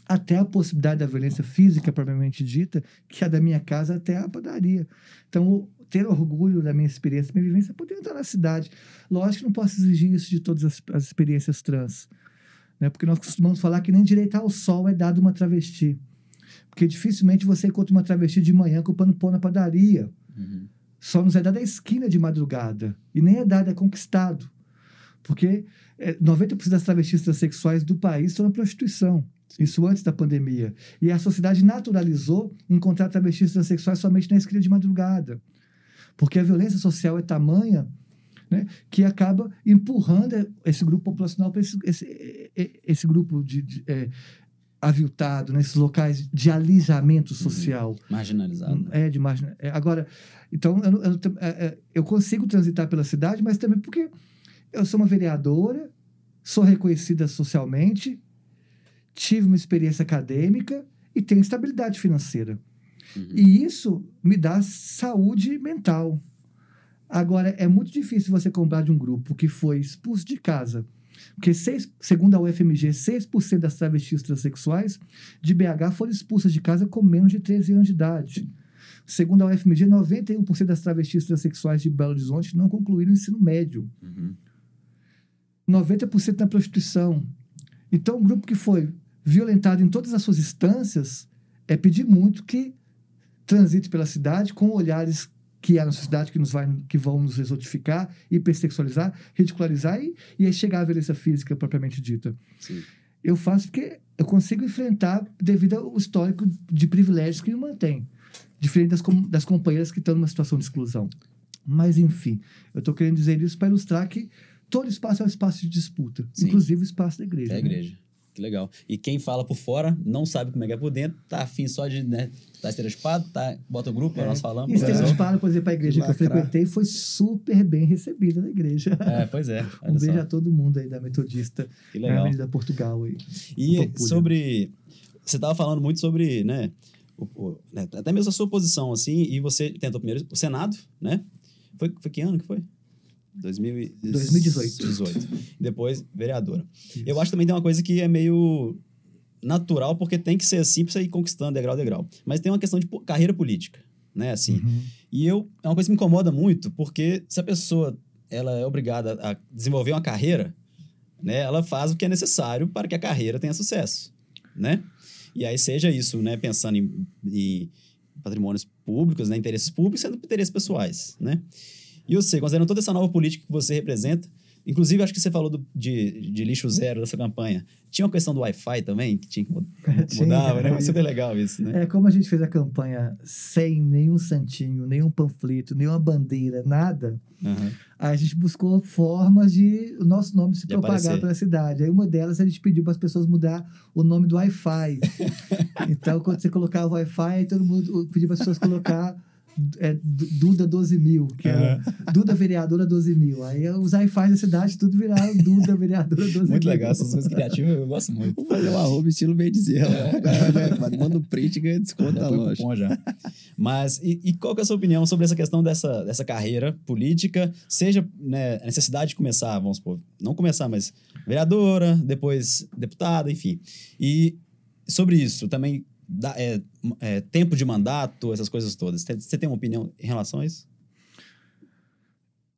até a possibilidade da violência física propriamente dita, que é da minha casa até a padaria. Então, ter orgulho da minha experiência, minha vivência, poder entrar na cidade. Lógico que não posso exigir isso de todas as, as experiências trans, né? porque nós costumamos falar que nem direito ao sol é dado uma travesti. Porque dificilmente você encontra uma travesti de manhã comprando pão na padaria. Uhum. Só nos é dada a esquina de madrugada. E nem é dado, é conquistado. Porque é, 90% das travestis transexuais do país estão na prostituição. Isso antes da pandemia. E a sociedade naturalizou encontrar travestis transexuais somente na esquina de madrugada. Porque a violência social é tamanha né, que acaba empurrando esse grupo populacional para esse, esse, esse grupo de, de é, aviltado, nesses locais de alijamento social. Marginalizado. É, de margem. é, agora, então, eu, eu, tam- é, é, eu consigo transitar pela cidade, mas também porque eu sou uma vereadora, sou reconhecida socialmente, tive uma experiência acadêmica e tenho estabilidade financeira. Uhum. E isso me dá saúde mental. Agora, é muito difícil você comprar de um grupo que foi expulso de casa. Porque, seis, segundo a UFMG, 6% das travestis transexuais de BH foram expulsas de casa com menos de 13 anos de idade. Segundo a UFMG, 91% das travestis transexuais de Belo Horizonte não concluíram o ensino médio. Uhum. 90% na prostituição. Então, um grupo que foi violentado em todas as suas instâncias é pedir muito que transite pela cidade com olhares que há na sociedade que, nos vai, que vão nos exotificar, hipersexualizar, ridicularizar e, e aí chegar à violência física propriamente dita. Sim. Eu faço porque eu consigo enfrentar devido ao histórico de privilégios que me mantém, diferente das, com- das companheiras que estão numa situação de exclusão. Mas, enfim, eu estou querendo dizer isso para ilustrar que todo espaço é um espaço de disputa, Sim. inclusive o espaço da igreja. É a né? Que legal. E quem fala por fora não sabe como é que é por dentro, tá afim só de, né, tá estereotipado, tá, bota o grupo, É. nós falamos. E Pala, por exemplo, a igreja que eu frequentei foi super bem recebida na igreja. É, pois é. <laughs> Um beijo só. a todo mundo aí da Metodista, Que legal. Avenida Portugal aí. E sobre. Você estava falando muito sobre, né? o- o- né, até mesmo a sua posição, assim, e você tentou primeiro o Senado, né? Foi, foi que ano que foi? 2000 e- 2018. 18. Depois, vereadora. Eu acho que também tem uma coisa que é meio natural, porque tem que ser assim pra você ir conquistando degrau a degrau. Mas tem uma questão de carreira política, né? Assim. Uhum. E eu, é uma coisa que me incomoda muito, porque se a pessoa ela é obrigada a desenvolver uma carreira, né, ela faz o que é necessário para que a carreira tenha sucesso, né? E aí seja isso, né, pensando em, em patrimônios públicos, né, interesses públicos, sendo interesses pessoais, né? E sei, considerando toda essa nova política que você representa, inclusive acho que você falou do- de, de lixo zero dessa campanha, tinha uma questão do Wi-Fi também, que tinha que mu- <laughs> Tinha, mudava, né? Mas super legal isso, né? É, como a gente fez a campanha sem nenhum santinho, nenhum panfleto, nenhuma bandeira, nada, aí a gente buscou formas de o nosso nome se De propagar aparecer. pela cidade. Aí uma delas a gente pediu para as pessoas mudar o nome do Wi-Fi. <laughs> então, quando você colocava o Wi-Fi, todo mundo pediu para as pessoas colocar é, Du- Duda 12 mil, que era Duda Vereadora 12 mil. Aí os Wi-Fi da cidade tudo viraram Duda Vereadora 12 mil. Muito legal, essas coisas criativas eu gosto muito. Vamos fazer um arroba estilo bem dizer. Manda um print e ganha desconto da loja. cupom já. Mas, e, e qual que é a sua opinião sobre essa questão dessa, dessa carreira política? Seja né, a necessidade de começar, vamos supor, não começar, mas vereadora, depois deputada, enfim. E sobre isso, também dá, é, é, tempo de mandato, essas coisas todas. Você tem uma opinião em relação a isso?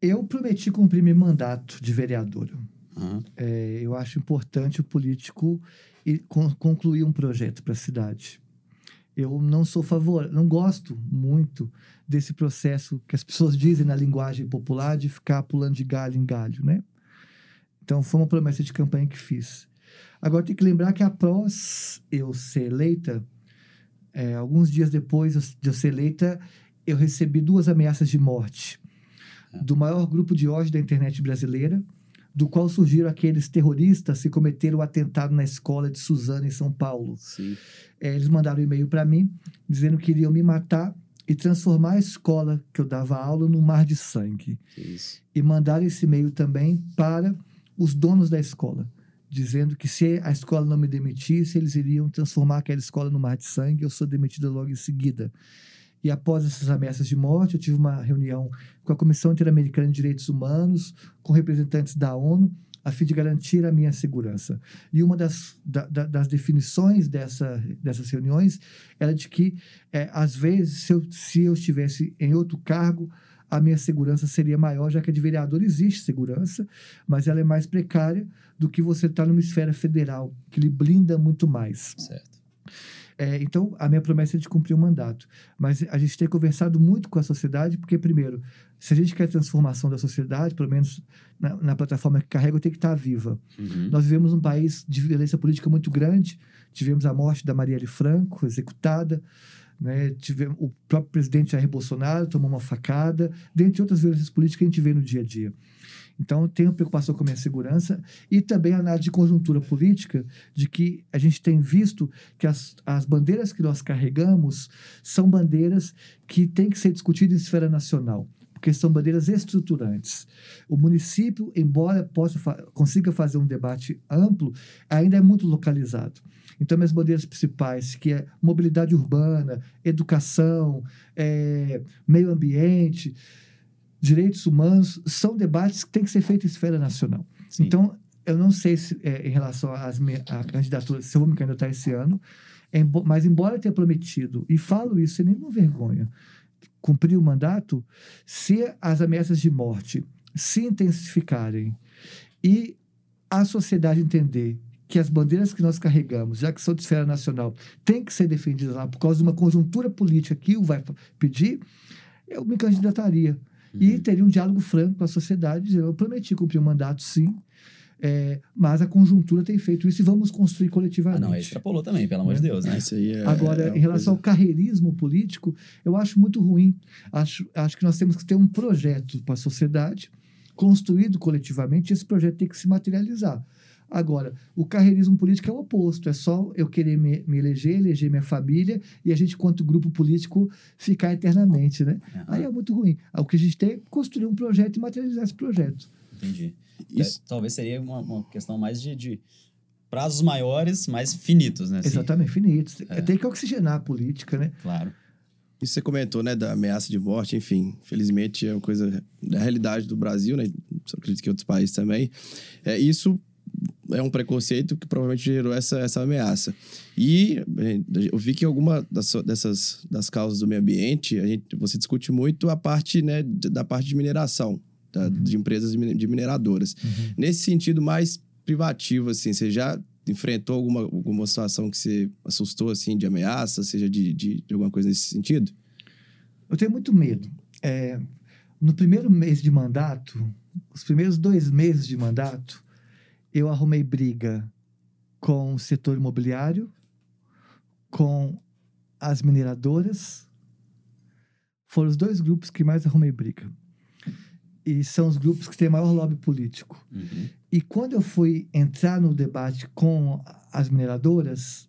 Eu prometi cumprir meu mandato de vereadora. Aham. É, eu acho importante o político ir con- concluir um projeto para a cidade. Eu não sou favor, não gosto muito desse processo que as pessoas dizem na linguagem popular de ficar pulando de galho em galho, né? Então, foi uma promessa de campanha que fiz. Agora, tem que lembrar que após eu ser eleita, é, alguns dias depois de eu ser eleita, eu recebi duas ameaças de morte do maior grupo de ódio da internet brasileira, do qual surgiram aqueles terroristas que cometeram o atentado na escola de Suzana, em São Paulo. É, eles mandaram um e-mail para mim, dizendo que iriam me matar e transformar a escola que eu dava aula num mar de sangue. E mandaram esse e-mail também para os donos da escola, dizendo que se a escola não me demitisse, eles iriam transformar aquela escola no mar de sangue. Eu sou demitida logo em seguida. E após essas ameaças de morte, eu tive uma reunião com a Comissão Interamericana de Direitos Humanos, com representantes da ONU, a fim de garantir a minha segurança. E uma das, da, das definições dessa, dessas reuniões era de que, é, às vezes, se eu, se eu estivesse em outro cargo, a minha segurança seria maior, já que a de vereador existe segurança, mas ela é mais precária do que você estar tá numa esfera federal, que lhe blinda muito mais. Certo. É, então, a minha promessa é de cumprir o mandato. Mas a gente tem conversado muito com a sociedade, porque, primeiro, se a gente quer transformação da sociedade, pelo menos na, na plataforma que carrega, tem que estar viva. Uhum. Nós vivemos um país de violência política muito grande. Tivemos a morte da Marielle Franco, executada. Né? O próprio presidente Jair Bolsonaro tomou uma facada, dentre outras violências políticas que a gente vê no dia a dia. Então, tenho preocupação com a minha segurança e também a análise de conjuntura política, de que a gente tem visto que as, as bandeiras que nós carregamos são bandeiras que têm que ser discutidas em esfera nacional porque são bandeiras estruturantes. O município, embora possa consiga fazer um debate amplo, ainda é muito localizado. Então, minhas bandeiras principais, que é mobilidade urbana, educação, é, meio ambiente, direitos humanos são debates que têm que ser feitos em esfera nacional. Sim. Então, eu não sei se, é, em relação às à candidatura, se eu vou me candidatar esse ano, mas embora eu tenha prometido, e falo isso sem nenhuma vergonha, cumprir o mandato, se as ameaças de morte se intensificarem e a sociedade entender que as bandeiras que nós carregamos, já que são de esfera nacional, têm que ser defendidas lá por causa de uma conjuntura política que o vai pedir, eu me candidataria. Uhum. E teria um diálogo franco com a sociedade, dizendo, eu prometi cumprir o mandato, sim, é, mas a conjuntura tem feito isso e vamos construir coletivamente. Ah, não, extrapolou também, pelo amor de Deus, né? Isso aí é, Agora, é em relação coisa... ao carreirismo político, eu acho muito ruim. Acho, acho que nós temos que ter um projeto para a sociedade, construído coletivamente, e esse projeto tem que se materializar. Agora, o carreirismo político é o oposto, é só eu querer me, me eleger, eleger minha família e a gente, quanto grupo político, ficar eternamente, né? Uhum. Aí é muito ruim. O que a gente tem é construir um projeto e materializar esse projeto. Entendi. Isso- É, talvez seria uma, uma questão mais de, de prazos maiores, mais finitos, né? Assim, Exatamente, finito. É. Tem que oxigenar a política, né? Claro. Isso você comentou, né, da ameaça de morte, enfim, felizmente é uma coisa da realidade do Brasil, né, acredito que em outros países também. É, isso é um preconceito que provavelmente gerou essa, essa ameaça. E eh, eu vi que alguma das, dessas das causas do meio ambiente, a gente, você discute muito a parte, né, da parte de mineração, tá, de empresas de mine- de mineradoras. Nesse sentido mais privativo, assim, você já enfrentou alguma, alguma situação que você assustou, assim, de ameaça, seja de, de, de alguma coisa nesse sentido? Eu tenho muito medo. É, no primeiro mês de mandato, os primeiros dois meses de mandato, eu arrumei briga com o setor imobiliário, com as mineradoras. Foram os dois grupos que mais arrumei briga. E são os grupos que têm maior lobby político. Uhum. E quando eu fui entrar no debate com as mineradoras,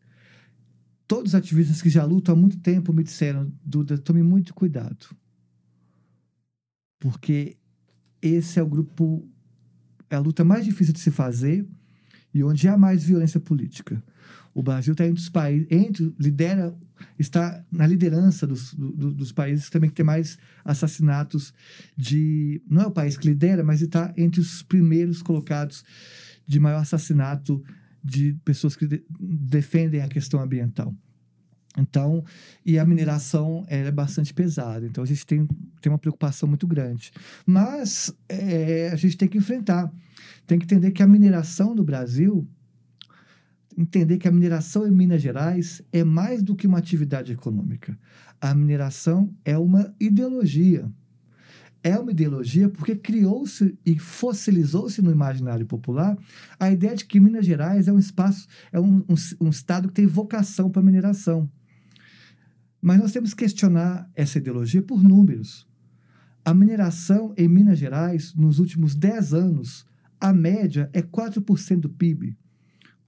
todos os ativistas que já lutam há muito tempo me disseram: Duda, tome muito cuidado. Porque esse é o grupo, é a luta mais difícil de se fazer e onde há mais violência política. O Brasil está entre os países, entre, lidera, está na liderança dos, do- dos países também que tem mais assassinatos de. Não é o país que lidera, mas está entre os primeiros colocados de maior assassinato de pessoas que de- defendem a questão ambiental. Então, e a mineração é bastante pesada. Então, a gente tem, tem uma preocupação muito grande. Mas é, a gente tem que enfrentar. Tem que entender que a mineração no Brasil, entender que a mineração em Minas Gerais é mais do que uma atividade econômica. A mineração é uma ideologia. É uma ideologia porque criou-se e fossilizou-se no imaginário popular a ideia de que Minas Gerais é um espaço, é um, um, um estado que tem vocação para mineração. Mas nós temos que questionar essa ideologia por números. A mineração em Minas Gerais, nos últimos 10 anos, a média é 4% do PIB.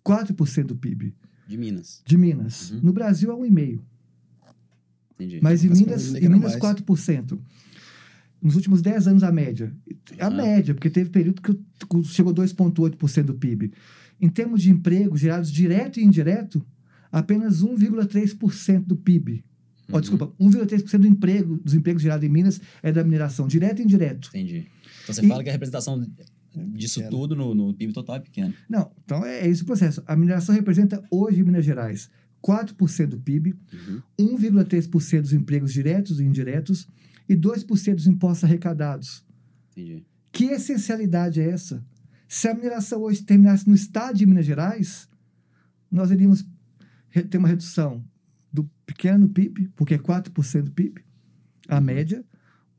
4% do PIB. De Minas. De Minas. Uhum. No Brasil é 1,5%. Entendi. Mas em Mas Minas, em Minas mais. 4%. Nos últimos 10 anos, a média. A média, porque teve período que chegou a 2,8% do PIB. Em termos de empregos gerados direto e indireto, apenas 1,3% do PIB. Uhum. desculpa, 1,3% do emprego, dos empregos gerados em Minas é da mineração, direto e indireto. Entendi. Então você E- fala que a representação disso pequeno. tudo no, no PIB total é pequena. Não, então é, é esse o processo. A mineração representa hoje em Minas Gerais 4% do PIB, Uhum. 1,3% dos empregos diretos e indiretos e 2% dos impostos arrecadados. Entendi. Que essencialidade é essa? Se a mineração hoje terminasse no estado de Minas Gerais, nós iríamos ter uma redução do pequeno PIB, porque é 4% do PIB, a média,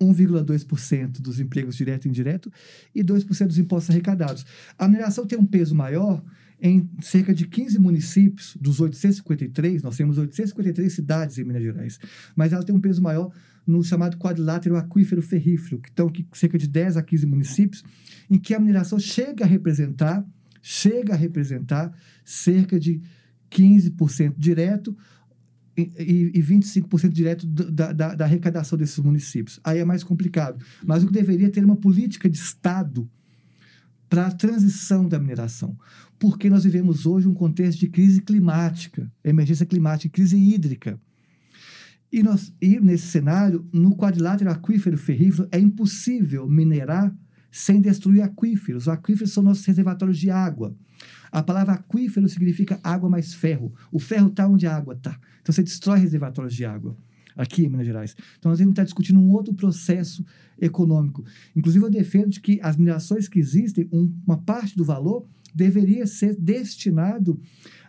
1,2% dos empregos direto e indireto e 2% dos impostos arrecadados. A mineração tem um peso maior em cerca de 15 municípios, dos 853, nós temos 853 cidades em Minas Gerais, mas ela tem um peso maior no chamado quadrilátero aquífero ferrífero, que estão aqui cerca de 10 a 15 municípios, em que a mineração chega a representar, chega a representar cerca de 15% direto e, e, e 25% direto da, da, da arrecadação desses municípios. Aí é mais complicado. Mas o que deveria ter uma política de Estado para a transição da mineração. Porque nós vivemos hoje um contexto de crise climática, emergência climática, crise hídrica. E, nós, e nesse cenário, no quadrilátero aquífero ferrífero, é impossível minerar sem destruir aquíferos. Os aquíferos são nossos reservatórios de água. A palavra aquífero significa água mais ferro. O ferro está onde a água está. Então você destrói reservatórios de água aqui em Minas Gerais. Então nós vamos estar discutindo um outro processo econômico. Inclusive eu defendo de que as minerações que existem, um- uma parte do valor deveria ser destinado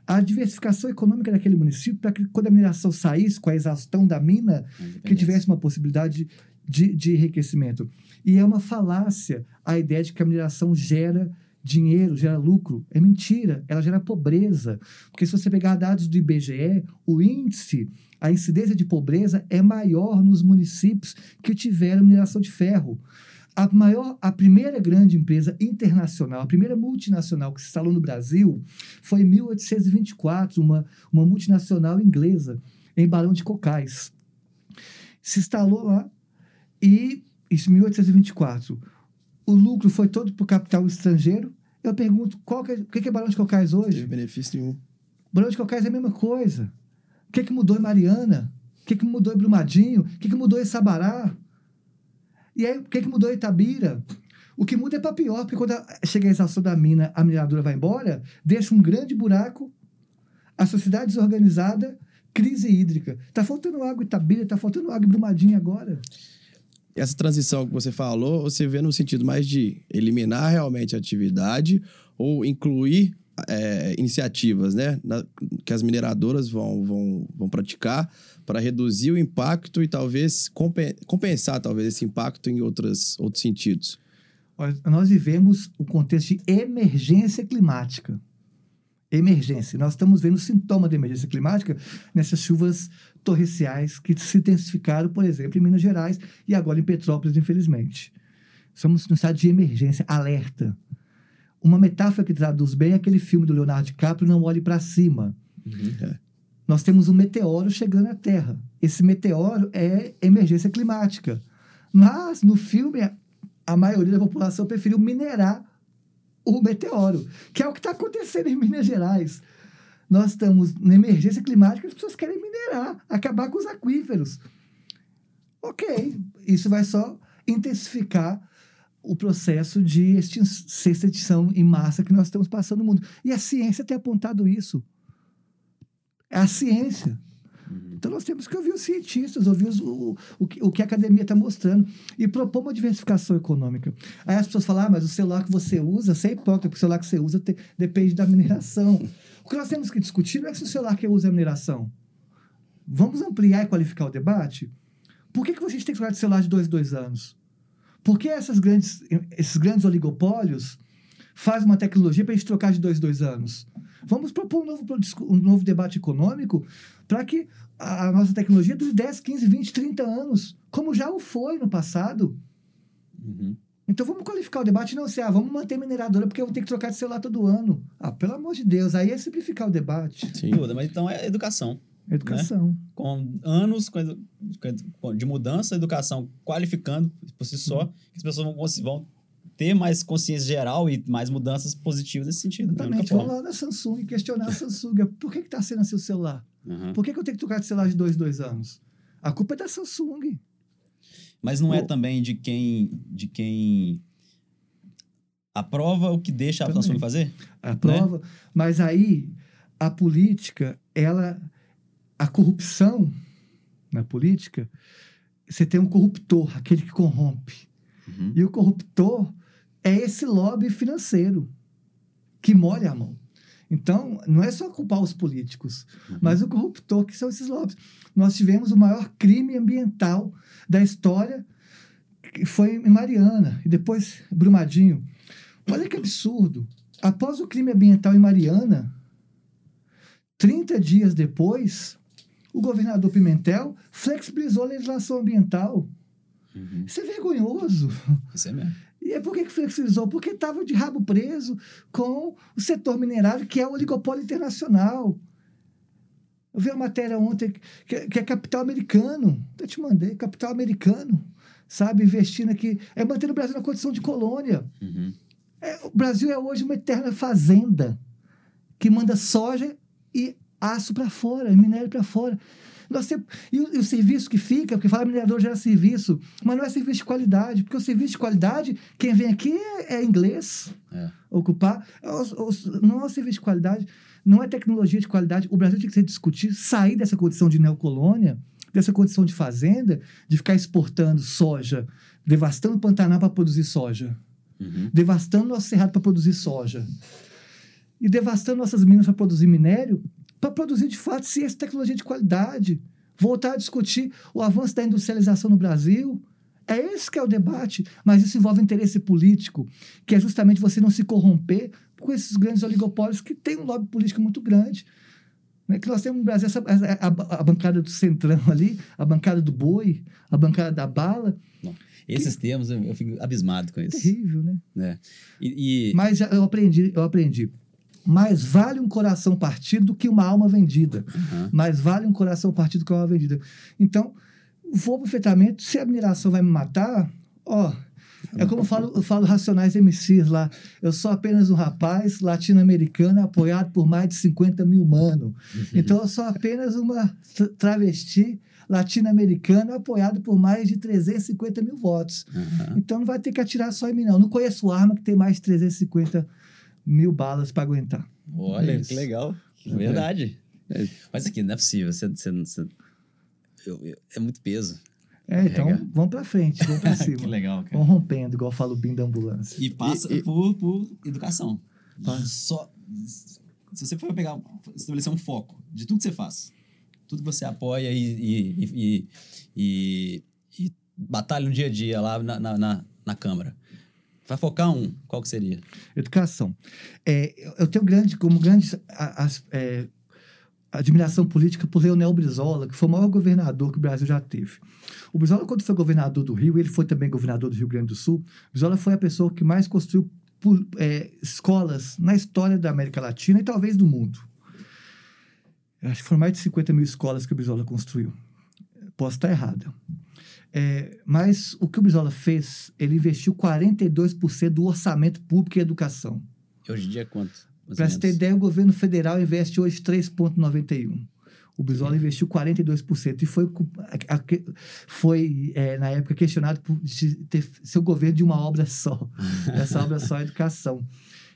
à diversificação econômica daquele município para que quando a mineração saísse com a exaustão da mina, que tivesse uma possibilidade de, de enriquecimento. E é uma falácia a ideia de que a mineração gera dinheiro, gera lucro. É mentira, ela gera pobreza. Porque se você pegar dados do IBGE, o índice, a incidência de pobreza é maior nos municípios que tiveram mineração de ferro. A maior, a primeira grande empresa internacional, a primeira multinacional que se instalou no Brasil foi em 1824, uma, uma multinacional inglesa, em Barão de Cocais se instalou lá e, isso em 1824, o lucro foi todo para o capital estrangeiro. Eu pergunto, qual que é, o que é Barão de Cocais Não hoje? benefício nenhum. Barão de Cocais é a mesma coisa. O que, que mudou em Mariana? O que, que mudou em Brumadinho? O que, que mudou em Sabará? E aí, o que, que mudou em Itabira? O que muda é para pior, porque quando chega a exaustão da mina, a mineradora vai embora, deixa um grande buraco, a sociedade desorganizada, crise hídrica. Tá faltando água em Itabira, tá faltando água em Brumadinho agora. Essa transição que você falou, você vê no sentido mais de eliminar realmente a atividade ou incluir é, iniciativas, né? na- que as mineradoras vão, vão, vão praticar para reduzir o impacto e talvez compen- compensar talvez esse impacto em outras, outros sentidos. Nós vivemos o contexto de emergência climática. Emergência. Nós estamos vendo sintoma de emergência climática nessas chuvas torrenciais que se intensificaram, por exemplo, em Minas Gerais e agora em Petrópolis, infelizmente. Estamos no estado de emergência, alerta. Uma metáfora que traduz bem é aquele filme do Leonardo DiCaprio, Não Olhe para Cima. Nós temos um meteoro chegando à Terra. Esse meteoro é emergência climática. Mas, no filme, a maioria da população preferiu minerar o meteoro, que é o que está acontecendo em Minas Gerais. Nós estamos na emergência climática, as pessoas querem minerar, acabar com os aquíferos. Ok, isso vai só intensificar o processo de extin extinção em massa que nós estamos passando no mundo. E a ciência tem apontado isso. É a ciência. Então nós temos que ouvir os cientistas, ouvir os- o, o, que, o que a academia está mostrando e propor uma diversificação econômica. Aí as pessoas falam, ah, mas o celular que você usa, você é hipócrita, porque o celular que você usa te- depende da mineração. <laughs> O que nós temos que discutir não é se o celular que usa é mineração. Vamos ampliar e qualificar o debate? Por que, que vocês têm que trocar de celular de dois, dois anos? Por que essas grandes, esses grandes oligopólios fazem uma tecnologia para a gente trocar de dois, dois anos? Vamos propor um novo, um novo debate econômico para que a nossa tecnologia dure 10, 15, 20, 30 anos, como já o foi no passado. Uhum. Então vamos qualificar o debate, não ser, ah, vamos manter mineradora porque eu vou ter que trocar de celular todo ano. Ah, pelo amor de Deus, aí é simplificar o debate. Sim. Mas então é educação. Educação. Com anos com com- de mudança, educação qualificando por si só, que as pessoas vão, ter mais consciência geral e mais mudanças positivas nesse sentido. da única Exatamente. Vamos lá na Samsung e questionar a Samsung. <laughs> Por que está sendo assim o celular? Uhum. Por que, que eu tenho que trocar de celular de dois, dois anos? A culpa é da Samsung. Mas não é também de quem, de quem aprova o que deixa a Também. Samsung fazer? Né? A prova. Mas aí, a política, ela. A corrupção na política, você tem um corruptor, aquele que corrompe. Uhum. E o corruptor é esse lobby financeiro que molha a mão. Então, não é só culpar os políticos, Uhum. mas o corruptor, que são esses lobbies. Nós tivemos o maior crime ambiental da história, que foi em Mariana, e depois Brumadinho. Olha que absurdo. Após o crime ambiental em Mariana, 30 dias depois, o governador Pimentel flexibilizou a legislação ambiental. Uhum. Isso é vergonhoso. Isso é mesmo. E é por que que flexibilizou? Porque estava de rabo preso com o setor minerário, que é o oligopólio internacional. Eu vi uma matéria ontem que, que é capital americano. Eu te mandei, capital americano. Sabe, investindo aqui. É manter o Brasil na condição de colônia. Uhum. É, o Brasil é hoje uma eterna fazenda que manda soja e aço para fora, e minério para fora. Nós temos, e, o, e o serviço que fica, porque fala minerador gera serviço, mas não é serviço de qualidade, porque o serviço de qualidade, quem vem aqui é, é inglês É. ocupar, É não é serviço de qualidade, não é tecnologia de qualidade. O Brasil tem que ser discutir, sair dessa condição de neocolônia, dessa condição de fazenda, de ficar exportando soja, devastando o Pantanal para produzir soja Uhum. devastando nosso cerrado para produzir soja e devastando nossas minas para produzir minério, para produzir de fato ciência e tecnologia de qualidade, voltar a discutir o avanço da industrialização no Brasil. É esse que é o debate, mas isso envolve interesse político, que é justamente você não se corromper com esses grandes oligopólios que têm um lobby político muito grande. Né? Que nós temos no Brasil essa, essa- a, a bancada do centrão ali, a bancada do boi, a bancada da bala. Esses termos eu, eu fico abismado com isso. Terrível, né? né? E, e- Mas eu aprendi, eu aprendi. Mais vale um coração partido do que uma alma vendida. Aham. Mais vale um coração partido do que uma alma vendida. Então, vou pro. Se a admiração vai me matar, ó. É como eu falo, eu falo Racionais MCs lá. Eu sou apenas um rapaz latino-americano apoiado por mais de 50 mil mano. Então, eu sou apenas uma tra- travesti latino-americana apoiado por mais de 350 mil votos. Aham. Então não vai ter que atirar só em mim, não. Não conheço arma que tem mais de 350 mil balas para aguentar. Olha, É que legal. Verdade. É. Mas aqui, não é possível. Você, você, você- eu- eu- é muito peso. É, então Carregar. vamos para frente, vamos para <laughs> que cima. legal, cara. Vamos rompendo, igual fala o Bim da ambulância. E passa E- e- Por, por educação. Passa. Só, se você for pegar, estabelecer um foco de tudo que você faz, tudo que você apoia e, e, e, e- e batalha no dia a dia lá na, na, na, na Câmara, vai focar um, qual que seria? Educação. É, eu- tenho grande, como grande a- as- é, admiração política por Leonel Brizola, que foi o maior governador que o Brasil já teve. O Brizola, quando foi governador do Rio, ele foi também governador do Rio Grande do Sul, Brizola foi a pessoa que mais construiu é, escolas na história da América Latina e talvez do mundo. Acho que foram mais de 50 mil escolas que o Brizola construiu. Posso estar errado. É, mas o que o Brizola fez, ele investiu 42% do orçamento público em educação. Hoje em dia, quanto? mais ou Para você ter ideia, o governo federal investe hoje 3,91%. O Brizola investiu 42% e foi, foi é, na época, questionado por ter seu governo de uma obra só. <laughs> Essa obra só é educação.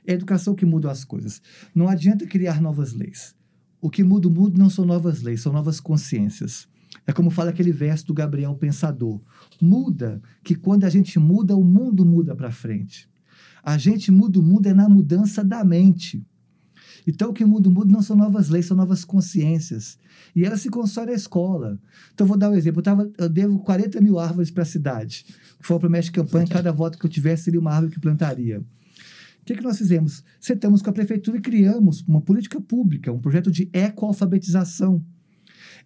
É educação que muda as coisas. Não adianta criar novas leis. O que muda o mundo não são novas leis, são novas consciências. É como fala aquele verso do Gabriel Pensador. Muda, que quando a gente muda, o mundo muda para frente. A gente muda o mundo é na mudança da mente. Então, o que muda o mundo não são novas leis, são novas consciências. E elas se constroem na escola. Então, vou dar um exemplo. Eu, tava, eu devo 40 mil árvores para a cidade. Foi a promessa de campanha, cada voto que eu tivesse seria uma árvore que plantaria. O que, que nós fizemos? Sentamos com a prefeitura e criamos uma política pública, um projeto de ecoalfabetização,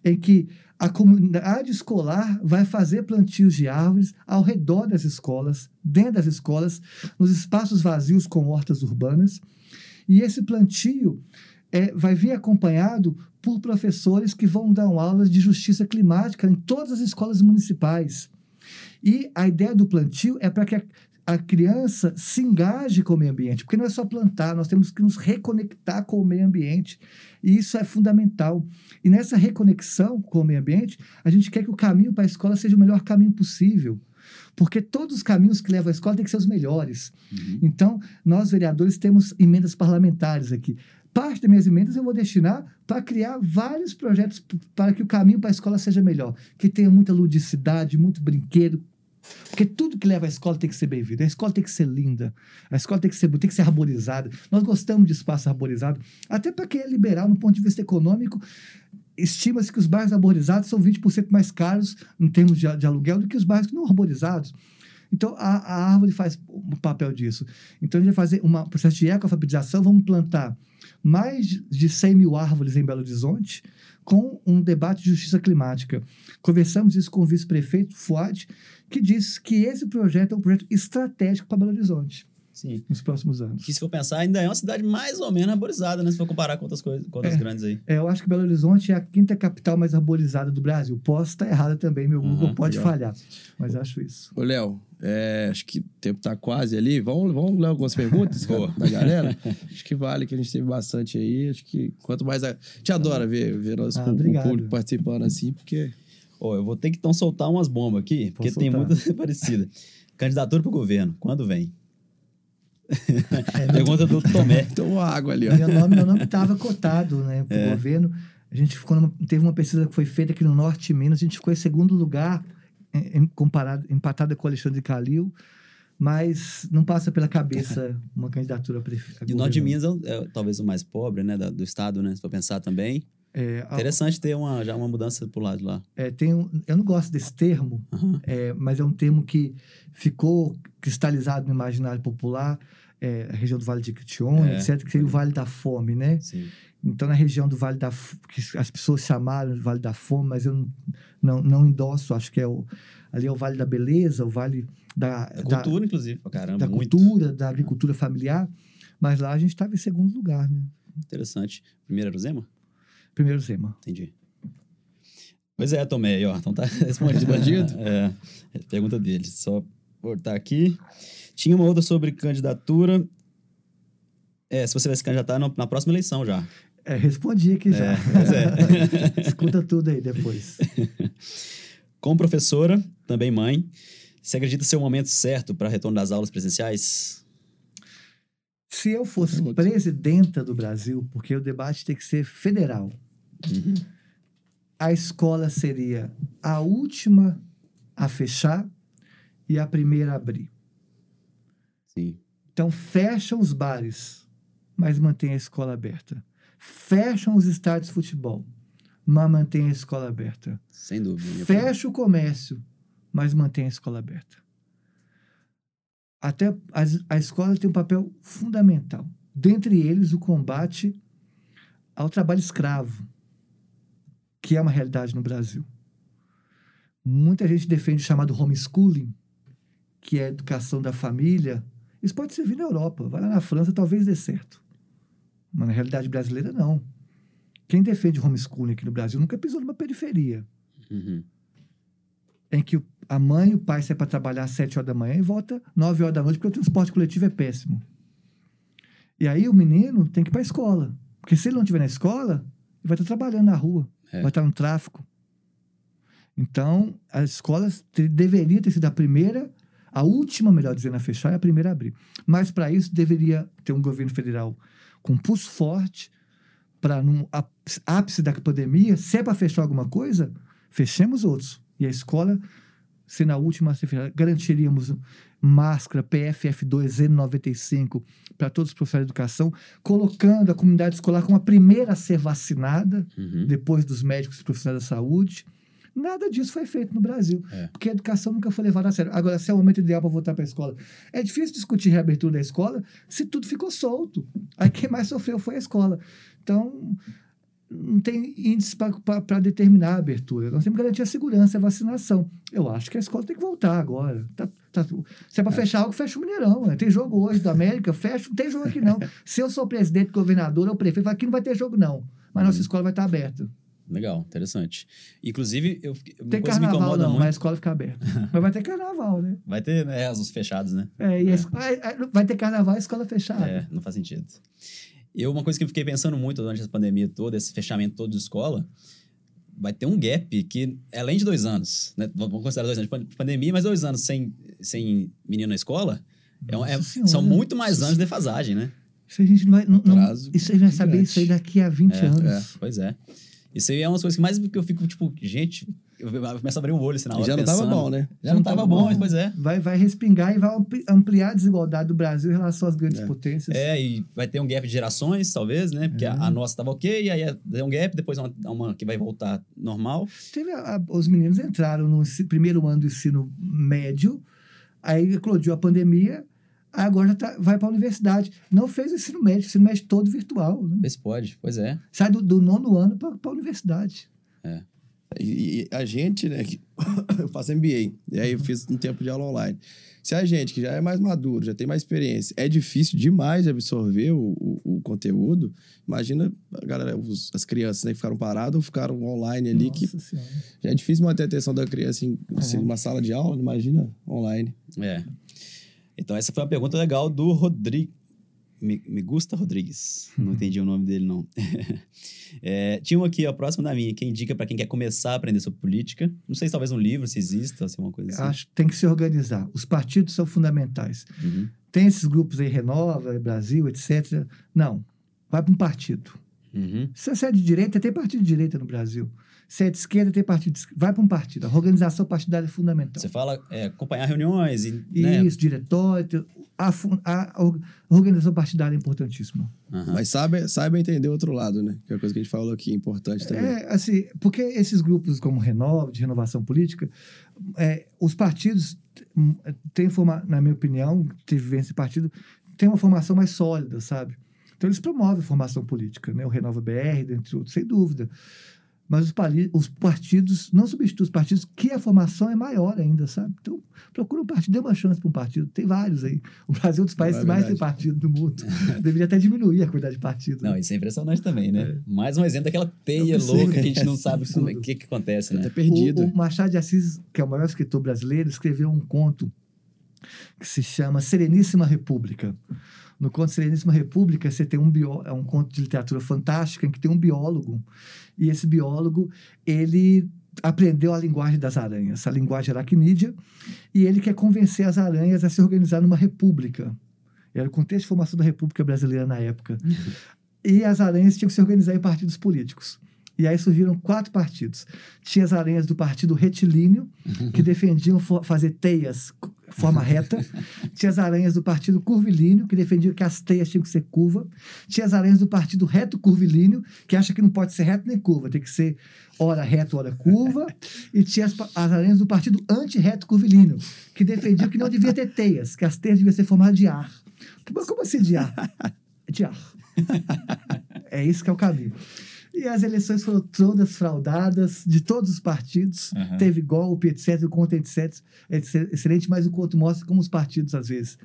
em que a comunidade escolar vai fazer plantios de árvores ao redor das escolas, dentro das escolas, nos espaços vazios com hortas urbanas. E esse plantio é, vai vir acompanhado por professores que vão dar aulas de justiça climática em todas as escolas municipais. E a ideia do plantio é para que a, criança se engaje com o meio ambiente, porque não é só plantar, nós temos que nos reconectar com o meio ambiente. E isso é fundamental. E nessa reconexão com o meio ambiente, a gente quer que o caminho para a escola seja o melhor caminho possível. Porque todos os caminhos que levam à escola têm que ser os melhores. Uhum. Então, nós, vereadores, temos emendas parlamentares aqui. Parte das minhas emendas eu vou destinar para criar vários projetos para que o caminho para a escola seja melhor. Que tenha muita ludicidade, muito brinquedo, porque tudo que leva à escola tem que ser bem-vindo. A escola tem que ser linda. A escola tem que ser, tem que ser arborizada. Nós gostamos de espaço arborizado. Até para quem é liberal, no ponto de vista econômico, estima-se que os bairros arborizados são 20% mais caros em termos de, de, aluguel do que os bairros não arborizados. Então, a, a árvore faz o papel disso. Então, a gente vai fazer um processo de ecoalfabetização. Vamos plantar mais de 100 mil árvores em Belo Horizonte com um debate de justiça climática. Conversamos isso com o vice-prefeito Fuad, que disse que esse projeto é um projeto estratégico para Belo Horizonte. Sim. Nos próximos anos. Que, se for pensar, ainda é uma cidade mais ou menos arborizada, né? Se for comparar com outras coisas, com outras é, grandes aí. É, eu acho que Belo Horizonte é a quinta capital mais arborizada do Brasil. Posso estar errada também, meu Google uhum, pode legal. falhar. Mas acho isso. Ô, Léo, é, acho que o tempo está quase ali. Vamos, vamos ler algumas perguntas <laughs> da galera? acho que vale, que a gente teve bastante aí. Acho que quanto mais. A, a gente adora ver, ver nosso ah, público participando assim, porque. Oh, eu vou ter que então soltar umas bombas aqui, porque tem muita <laughs> parecida. Candidatura para o governo, quando vem? É, Pergunta do Tomé. <laughs> Tomou água ali, ó. Meu nome, meu nome estava cotado, né, para o é. governo. A gente ficou numa, teve uma pesquisa que foi feita aqui no norte de Minas, a gente ficou em segundo lugar, em, comparado, empatado com o Alexandre Calil, mas não passa pela cabeça uma candidatura a prefeito. E o norte de Minas é, é, talvez o mais pobre, né, do estado, né, se for pensar também. É, Interessante ter uma, já uma mudança pro lado de lá. É, tem um, eu não gosto desse termo, uhum. é, mas é um termo que ficou cristalizado no imaginário popular é, a região do Vale de Quitionha, é. etc., que seria o Vale da Fome, né? Sim. Então, na região do Vale da que as pessoas chamaram de Vale da Fome, mas eu não, não, não endosso, acho que é o, ali é o Vale da Beleza, o Vale da... Da cultura, da, inclusive, caramba, Da muito. cultura, da agricultura familiar, mas lá a gente estava em segundo lugar, né? Interessante. Primeiro era o Zema? Primeiro Zema. Entendi. Pois é, Tomé, aí, ó, então tá <laughs> respondido. Bandido? <laughs> é, pergunta dele, só voltar aqui. Tinha uma outra sobre candidatura. É, se você vai se candidatar na próxima eleição já. É, respondi aqui já. É, é. <laughs> Escuta tudo aí depois. <laughs> Como professora, também mãe, você acredita ser o momento certo para retorno das aulas presenciais? Se eu fosse presidenta do Brasil, porque o debate tem que ser federal, uhum. a escola seria a última a fechar e a primeira a abrir. Sim. Então, fecham os bares, mas mantém a escola aberta. Fecham os estádios de futebol, mas mantém a escola aberta. Sem dúvida. Fecha o comércio, mas mantém a escola aberta. Até a, a escola tem um papel fundamental. Dentre eles, o combate ao trabalho escravo, que é uma realidade no Brasil. Muita gente defende o chamado homeschooling, que é a educação da família, isso pode servir na Europa. Vai lá na França, talvez dê certo. Mas na realidade brasileira, não. Quem defende homeschooling aqui no Brasil nunca pisou numa periferia. Uhum. Em que a mãe e o pai saem para trabalhar às 7 horas da manhã e volta 9 horas da noite, porque o transporte coletivo é péssimo. E aí o menino tem que ir para a escola. Porque se ele não estiver na escola, ele vai estar trabalhando na rua, é. vai estar no tráfico. Então, as escolas deveriam ter sido a primeira a última, melhor dizendo, a fechar é a primeira a abrir. Mas para isso deveria ter um governo federal com pulso forte para, no ápice da pandemia, se é para fechar alguma coisa, fechemos outros. E a escola se na última sexta-feira garantiríamos máscara PFF2N95 para todos os profissionais de educação, colocando a comunidade escolar como a primeira a ser vacinada, Uhum. depois dos médicos e profissionais da saúde. Nada disso foi feito no Brasil, É. porque a educação nunca foi levada a sério. Agora, se é o momento ideal para voltar para a escola, é difícil discutir reabertura da escola se tudo ficou solto. Aí quem mais sofreu foi a escola. Então, não tem índice para determinar a abertura. Nós temos que garantir a segurança, a vacinação. Eu acho que a escola tem que voltar agora. Tá- tá- se é para fechar algo, fecha o Mineirão. né? Tem jogo hoje da América, fecha. Não tem jogo aqui, não. <laughs> Se eu sou presidente, governador ou prefeito, aqui não vai ter jogo, não. Mas nossa Uhum. escola vai estar aberta. Legal, interessante. Inclusive, eu, uma Tem coisa que me carnaval, incomoda não, muito. mas a escola fica aberta. <laughs> mas vai ter carnaval, né? Vai ter, né, os fechados, né? É, e esco- é, é, vai ter carnaval e escola fechada. É, não faz sentido. Eu, uma coisa que eu fiquei pensando muito durante essa pandemia toda, esse fechamento todo de escola, vai ter um gap que, é além de dois anos, né? Vamos considerar dois anos de pan- pandemia, mas dois anos sem, sem menino na escola, é é- são muito mais anos de defasagem, né? Isso a gente não vai. Não, não- isso a gente vai saber isso aí daqui a 20 É, anos. Pois é. Isso aí é uma das coisas que mais que eu fico, tipo, gente, eu começo a abrir o olho assim na hora já não tava pensando. bom, né? Já não tava bom, mas pois é. Vai, vai respingar e vai ampli- ampliar a desigualdade do Brasil em relação às grandes É. potências. É, e vai ter um gap de gerações, talvez, né? Porque a, a nossa tava ok, aí é- tem um gap, depois uma, uma que vai voltar normal. Teve a- a- os meninos entraram no primeiro ano do ensino médio, aí eclodiu a pandemia, agora já tá- vai para a universidade. Não fez o ensino médio, o ensino médio todo virtual. Né? Se pode, pois é. Sai do, do nono ano para a universidade. E, e a gente, né, que <coughs> eu faço MBA, e aí eu fiz um tempo de aula online. Se a gente, que já é mais maduro, já tem mais experiência, é difícil demais de absorver o, o, o conteúdo, imagina a galera, os- as crianças né, que ficaram paradas ou ficaram online ali, que Nossa Senhora. já é difícil manter a atenção da criança em assim, Uhum. numa sala de aula, imagina online. É. Então, essa foi uma pergunta legal do Rodrigo. Me, gusta Rodrigues. Não entendi o nome dele, não. <laughs> É, tinha uma aqui, a próxima da minha, que indica para quem quer começar a aprender sobre política. Não sei se talvez um livro, se exista, se é uma coisa assim. Acho que tem que se organizar. Os partidos são fundamentais. Uhum. Tem esses grupos aí, Renova, Brasil, etc. Não. Vai para um partido. Uhum. Se você é de direita, tem partido de direita no Brasil. Se é de esquerda, tem partido. Vai para um partido. A organização partidária é fundamental. Você fala é, acompanhar reuniões e. Né? Isso, diretório. A, a or- organização partidária é importantíssima. Aham. Mas saiba, saiba entender o outro lado, né? Que é a coisa que a gente falou aqui, importante também. É, assim, porque esses grupos como Renova, de renovação política, é, os partidos hum, têm, forma, na minha opinião, teve vivência em partido, tem uma formação mais sólida, sabe? Então eles promovem a formação política, né? O Renova BR, dentre outros, sem dúvida. Mas os, os partidos não substituem os partidos, que a formação é maior ainda, sabe? Então, procura um partido, dê uma chance para um partido. Tem vários aí. O Brasil é um dos países É que mais tem partido do mundo. <laughs> Deveria até diminuir a quantidade de partidos. Não, isso é impressionante também, né? Mais um exemplo daquela teia sei, louca que a gente não é sabe é- o absurdo. que, que acontece, Até né? perdido. O, o Machado de Assis, que é o maior escritor brasileiro, escreveu um conto que se chama Sereníssima República. No conto Sereníssima República, você tem um bió, é um conto de literatura fantástica em que tem um biólogo e esse biólogo ele aprendeu a linguagem das aranhas, a linguagem aracnídea, e ele quer convencer as aranhas a se organizar numa república. Era o contexto de formação da República Brasileira na época. E as aranhas tinham que se organizar em partidos políticos. E aí surgiram quatro partidos. Tinha as aranhas do partido retilíneo, que <laughs> defendiam fazer teias forma reta. Tinha as aranhas do partido curvilíneo, que defendiam que as teias tinham que ser curva. Tinha as aranhas do partido reto curvilíneo, que acha que não pode ser reto nem curva, tem que ser hora reto, hora curva. E tinha as, as aranhas do partido anti-reto curvilíneo, que defendiam que não devia ter teias, que as teias deviam ser formadas de ar. Mas como assim de ar? De ar. É isso que é o caminho. E as eleições foram todas fraudadas, de todos os partidos. Aham. Teve golpe, etc. O conto é etc, excelente, mas o conto mostra como os partidos, às vezes,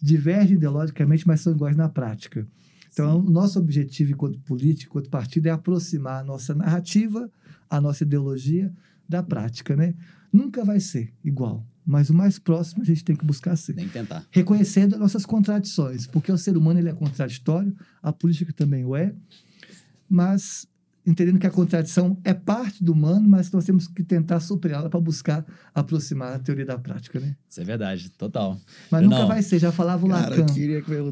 divergem ideologicamente, mas são iguais na prática. Então, o nosso objetivo, enquanto político, enquanto partido, é aproximar a nossa narrativa, a nossa ideologia da prática, né? Nunca vai ser igual, mas o mais próximo a gente tem que buscar ser Tem que tentar. reconhecendo as nossas contradições, porque o ser humano ele é contraditório, a política também o é, mas entendendo que a contradição é parte do humano, mas nós temos que tentar superá-la para buscar aproximar a teoria da prática, né? Isso é verdade, total. Mas Eu nunca não. vai ser, já falava o Cara, Lacan.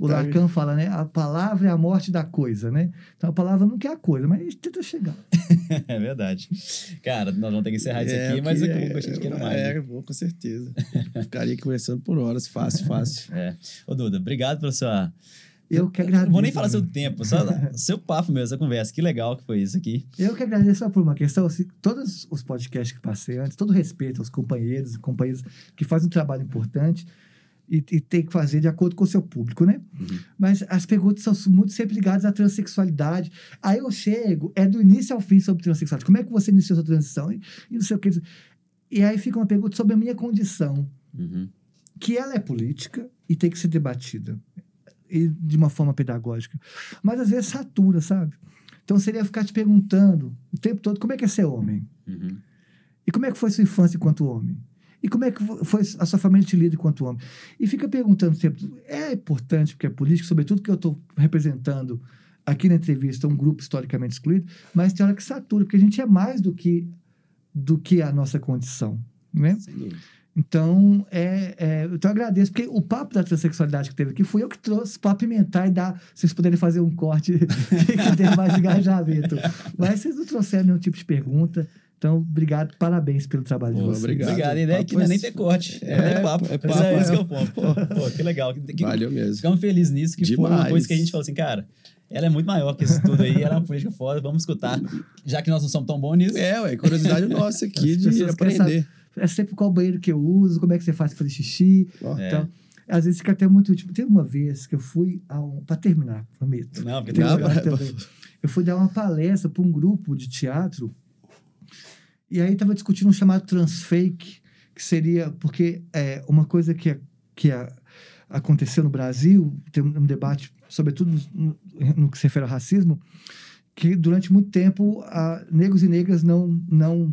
O. Lacan fala, né? A palavra é a morte da coisa, né? Então a palavra não quer a coisa, mas a gente tenta chegar. <laughs> É verdade. Cara, nós vamos ter que encerrar isso É, aqui, eu mas queria- eu gostei de querer mais. É, né? vou, com certeza. Ficaria conversando por horas, fácil, fácil. <laughs> É. Ô, Duda, obrigado pela sua. Eu que Não agradeço. vou nem falar seu tempo, só <laughs> seu papo mesmo, essa conversa. Que legal que foi isso aqui. Eu que agradeço só por uma questão. Assim, todos os podcasts que passei antes, todo respeito aos companheiros e companheiras que fazem um trabalho importante e, e tem que fazer de acordo com o seu público, né? Uhum. Mas as perguntas são muito sempre ligadas à transexualidade. Aí eu chego, é do início ao fim sobre transexualidade. Como é que você iniciou sua transição? E, e não sei o que. E aí fica uma pergunta sobre a minha condição, Uhum. que ela é política e tem que ser debatida. E de uma forma pedagógica. Mas às vezes satura, sabe? Então seria ficar te perguntando o tempo todo como é que é ser homem? Uhum. E como é que foi sua infância enquanto homem? E como é que foi a sua família te lida enquanto homem? E fica perguntando sempre. É importante, porque é político, sobretudo que eu estou representando aqui na entrevista um grupo historicamente excluído, mas tem hora que satura, porque a gente é mais do que, do que a nossa condição. Né? Sem dúvida. Então, é, é, então eu agradeço, porque o papo da transexualidade que teve aqui fui eu que trouxe para apimentar e dar. Vocês puderem fazer um corte <laughs> que tem mais engajamento. Mas vocês não trouxeram nenhum tipo de pergunta. Então, obrigado, parabéns pelo trabalho de Pô, vocês. obrigado. Obrigado. A ideia aqui não é nem ter corte. É, É, papo. é É, papo, é isso é. que eu ponto. Pô, que legal. Que, que- Valeu mesmo. Ficamos felizes nisso, que foi uma Demais. coisa que a gente falou assim, cara, ela é muito maior que isso tudo aí, ela é uma política foda, vamos escutar. Já que nós não somos tão bons nisso. É, ué, curiosidade <laughs> nossa aqui de aprender. É sempre qual banheiro que eu uso, como é que você faz para fazer xixi. Ó, É. Então, às vezes fica até muito útil. Teve uma vez que eu fui a um. Para terminar, prometo. Não, porque Tem também. Eu fui dar uma palestra para um grupo de teatro e aí estava discutindo um chamado transfake, que seria porque é uma coisa que, que a- aconteceu no Brasil, tem um debate, sobretudo no, no que se refere ao racismo, que durante muito tempo a, negros e negras não, não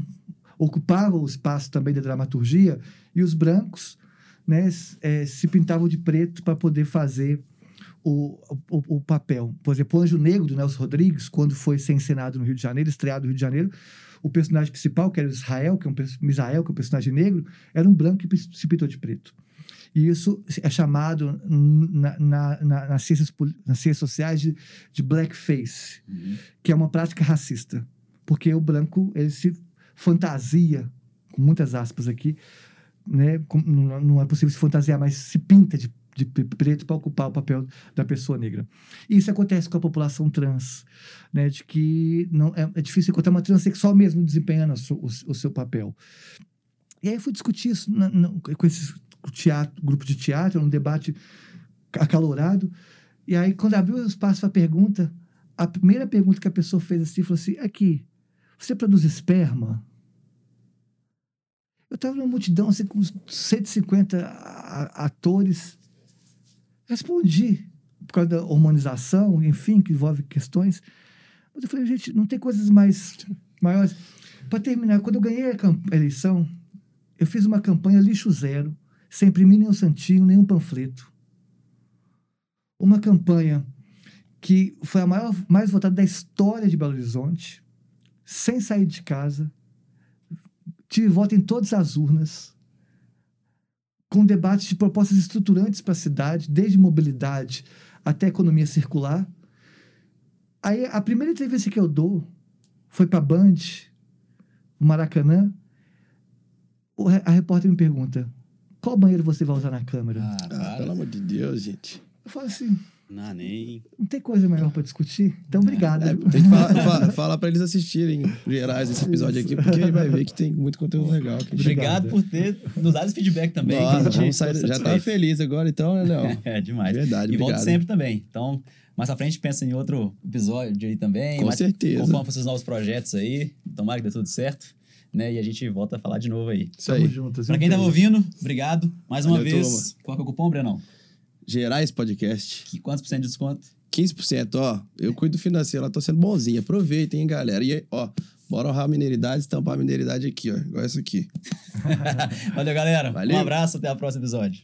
ocupavam o espaço também da dramaturgia e os brancos né, eh, se pintavam de preto para poder fazer o, o, o papel. Por exemplo, o Anjo Negro, do Nelson Rodrigues, quando foi ser encenado no Rio de Janeiro, estreado no Rio de Janeiro, o personagem principal, que era o Israel, que é um, Misael, que é um personagem negro, era um branco que se pintou de preto. E isso é chamado na, na, na- nas, ciências, nas ciências sociais de, de blackface, Uhum. que é uma prática racista. Porque o branco, ele se fantasia, com muitas aspas aqui, né? não, é possível se fantasiar, mas se pinta de, de pre- preto para ocupar o papel da pessoa negra. E isso acontece com a população trans, né? De que não, é, é difícil encontrar uma transexual mesmo desempenhando o o, o seu papel. E aí eu fui discutir isso na- na- com esse teatro, grupo de teatro, um debate acalorado. E aí, quando abriu o espaço para pergunta, a primeira pergunta que a pessoa fez assim, falou assim, aqui, você produz esperma? Eu estava numa multidão, assim, com uns 150 a- a- atores. Respondi, por causa da hormonização, enfim, que envolve questões. Mas eu falei, gente, não tem coisas mais maiores. Para terminar, quando eu ganhei a eleição, eu fiz uma campanha lixo zero, sem imprimir nenhum santinho, nenhum panfleto. Uma campanha que foi a maior, mais votada da história de Belo Horizonte, sem sair de casa. Tive voto em todas as urnas, com debates de propostas estruturantes para a cidade, desde mobilidade até economia circular. Aí a primeira entrevista que eu dou foi para a Band, o Maracanã. A repórter me pergunta: qual banheiro você vai usar na Câmara? Ah, Ah, pelo amor de Deus, gente. Eu falo assim: Não, nem. não tem coisa melhor para discutir? Então, obrigado. É, tem que falar, fa- falar pra eles assistirem gerais esse episódio aqui, porque aí vai ver que tem muito conteúdo legal. Que a gente- Obrigado por ter nos dado esse feedback também. Nossa, gente vamos sair- já satisfeito. feliz agora, então, né, Léo? <laughs> É demais. Verdade, e volto sempre também. Então, mais pra frente, pensa em outro episódio aí também. Com mais- certeza. Conforme for seus novos projetos aí. Tomara que dê tudo certo. Né? E a gente volta a falar de novo aí. Isso Tamo aí. juntos. Pra quem tava ouvindo, obrigado. Mais uma Valeu, vez. Qual que é o cupom, Brenão? Gerais Podcast. Que, quantos por cento de desconto? 15%, ó. Eu cuido do financeiro, lá tô sendo bonzinho. Aproveitem, hein, galera. E aí, ó, bora honrar a mineiridade, estampar a mineiridade aqui, ó. Igual essa aqui. <laughs> Valeu, galera. Valeu. Um abraço, até o próximo episódio.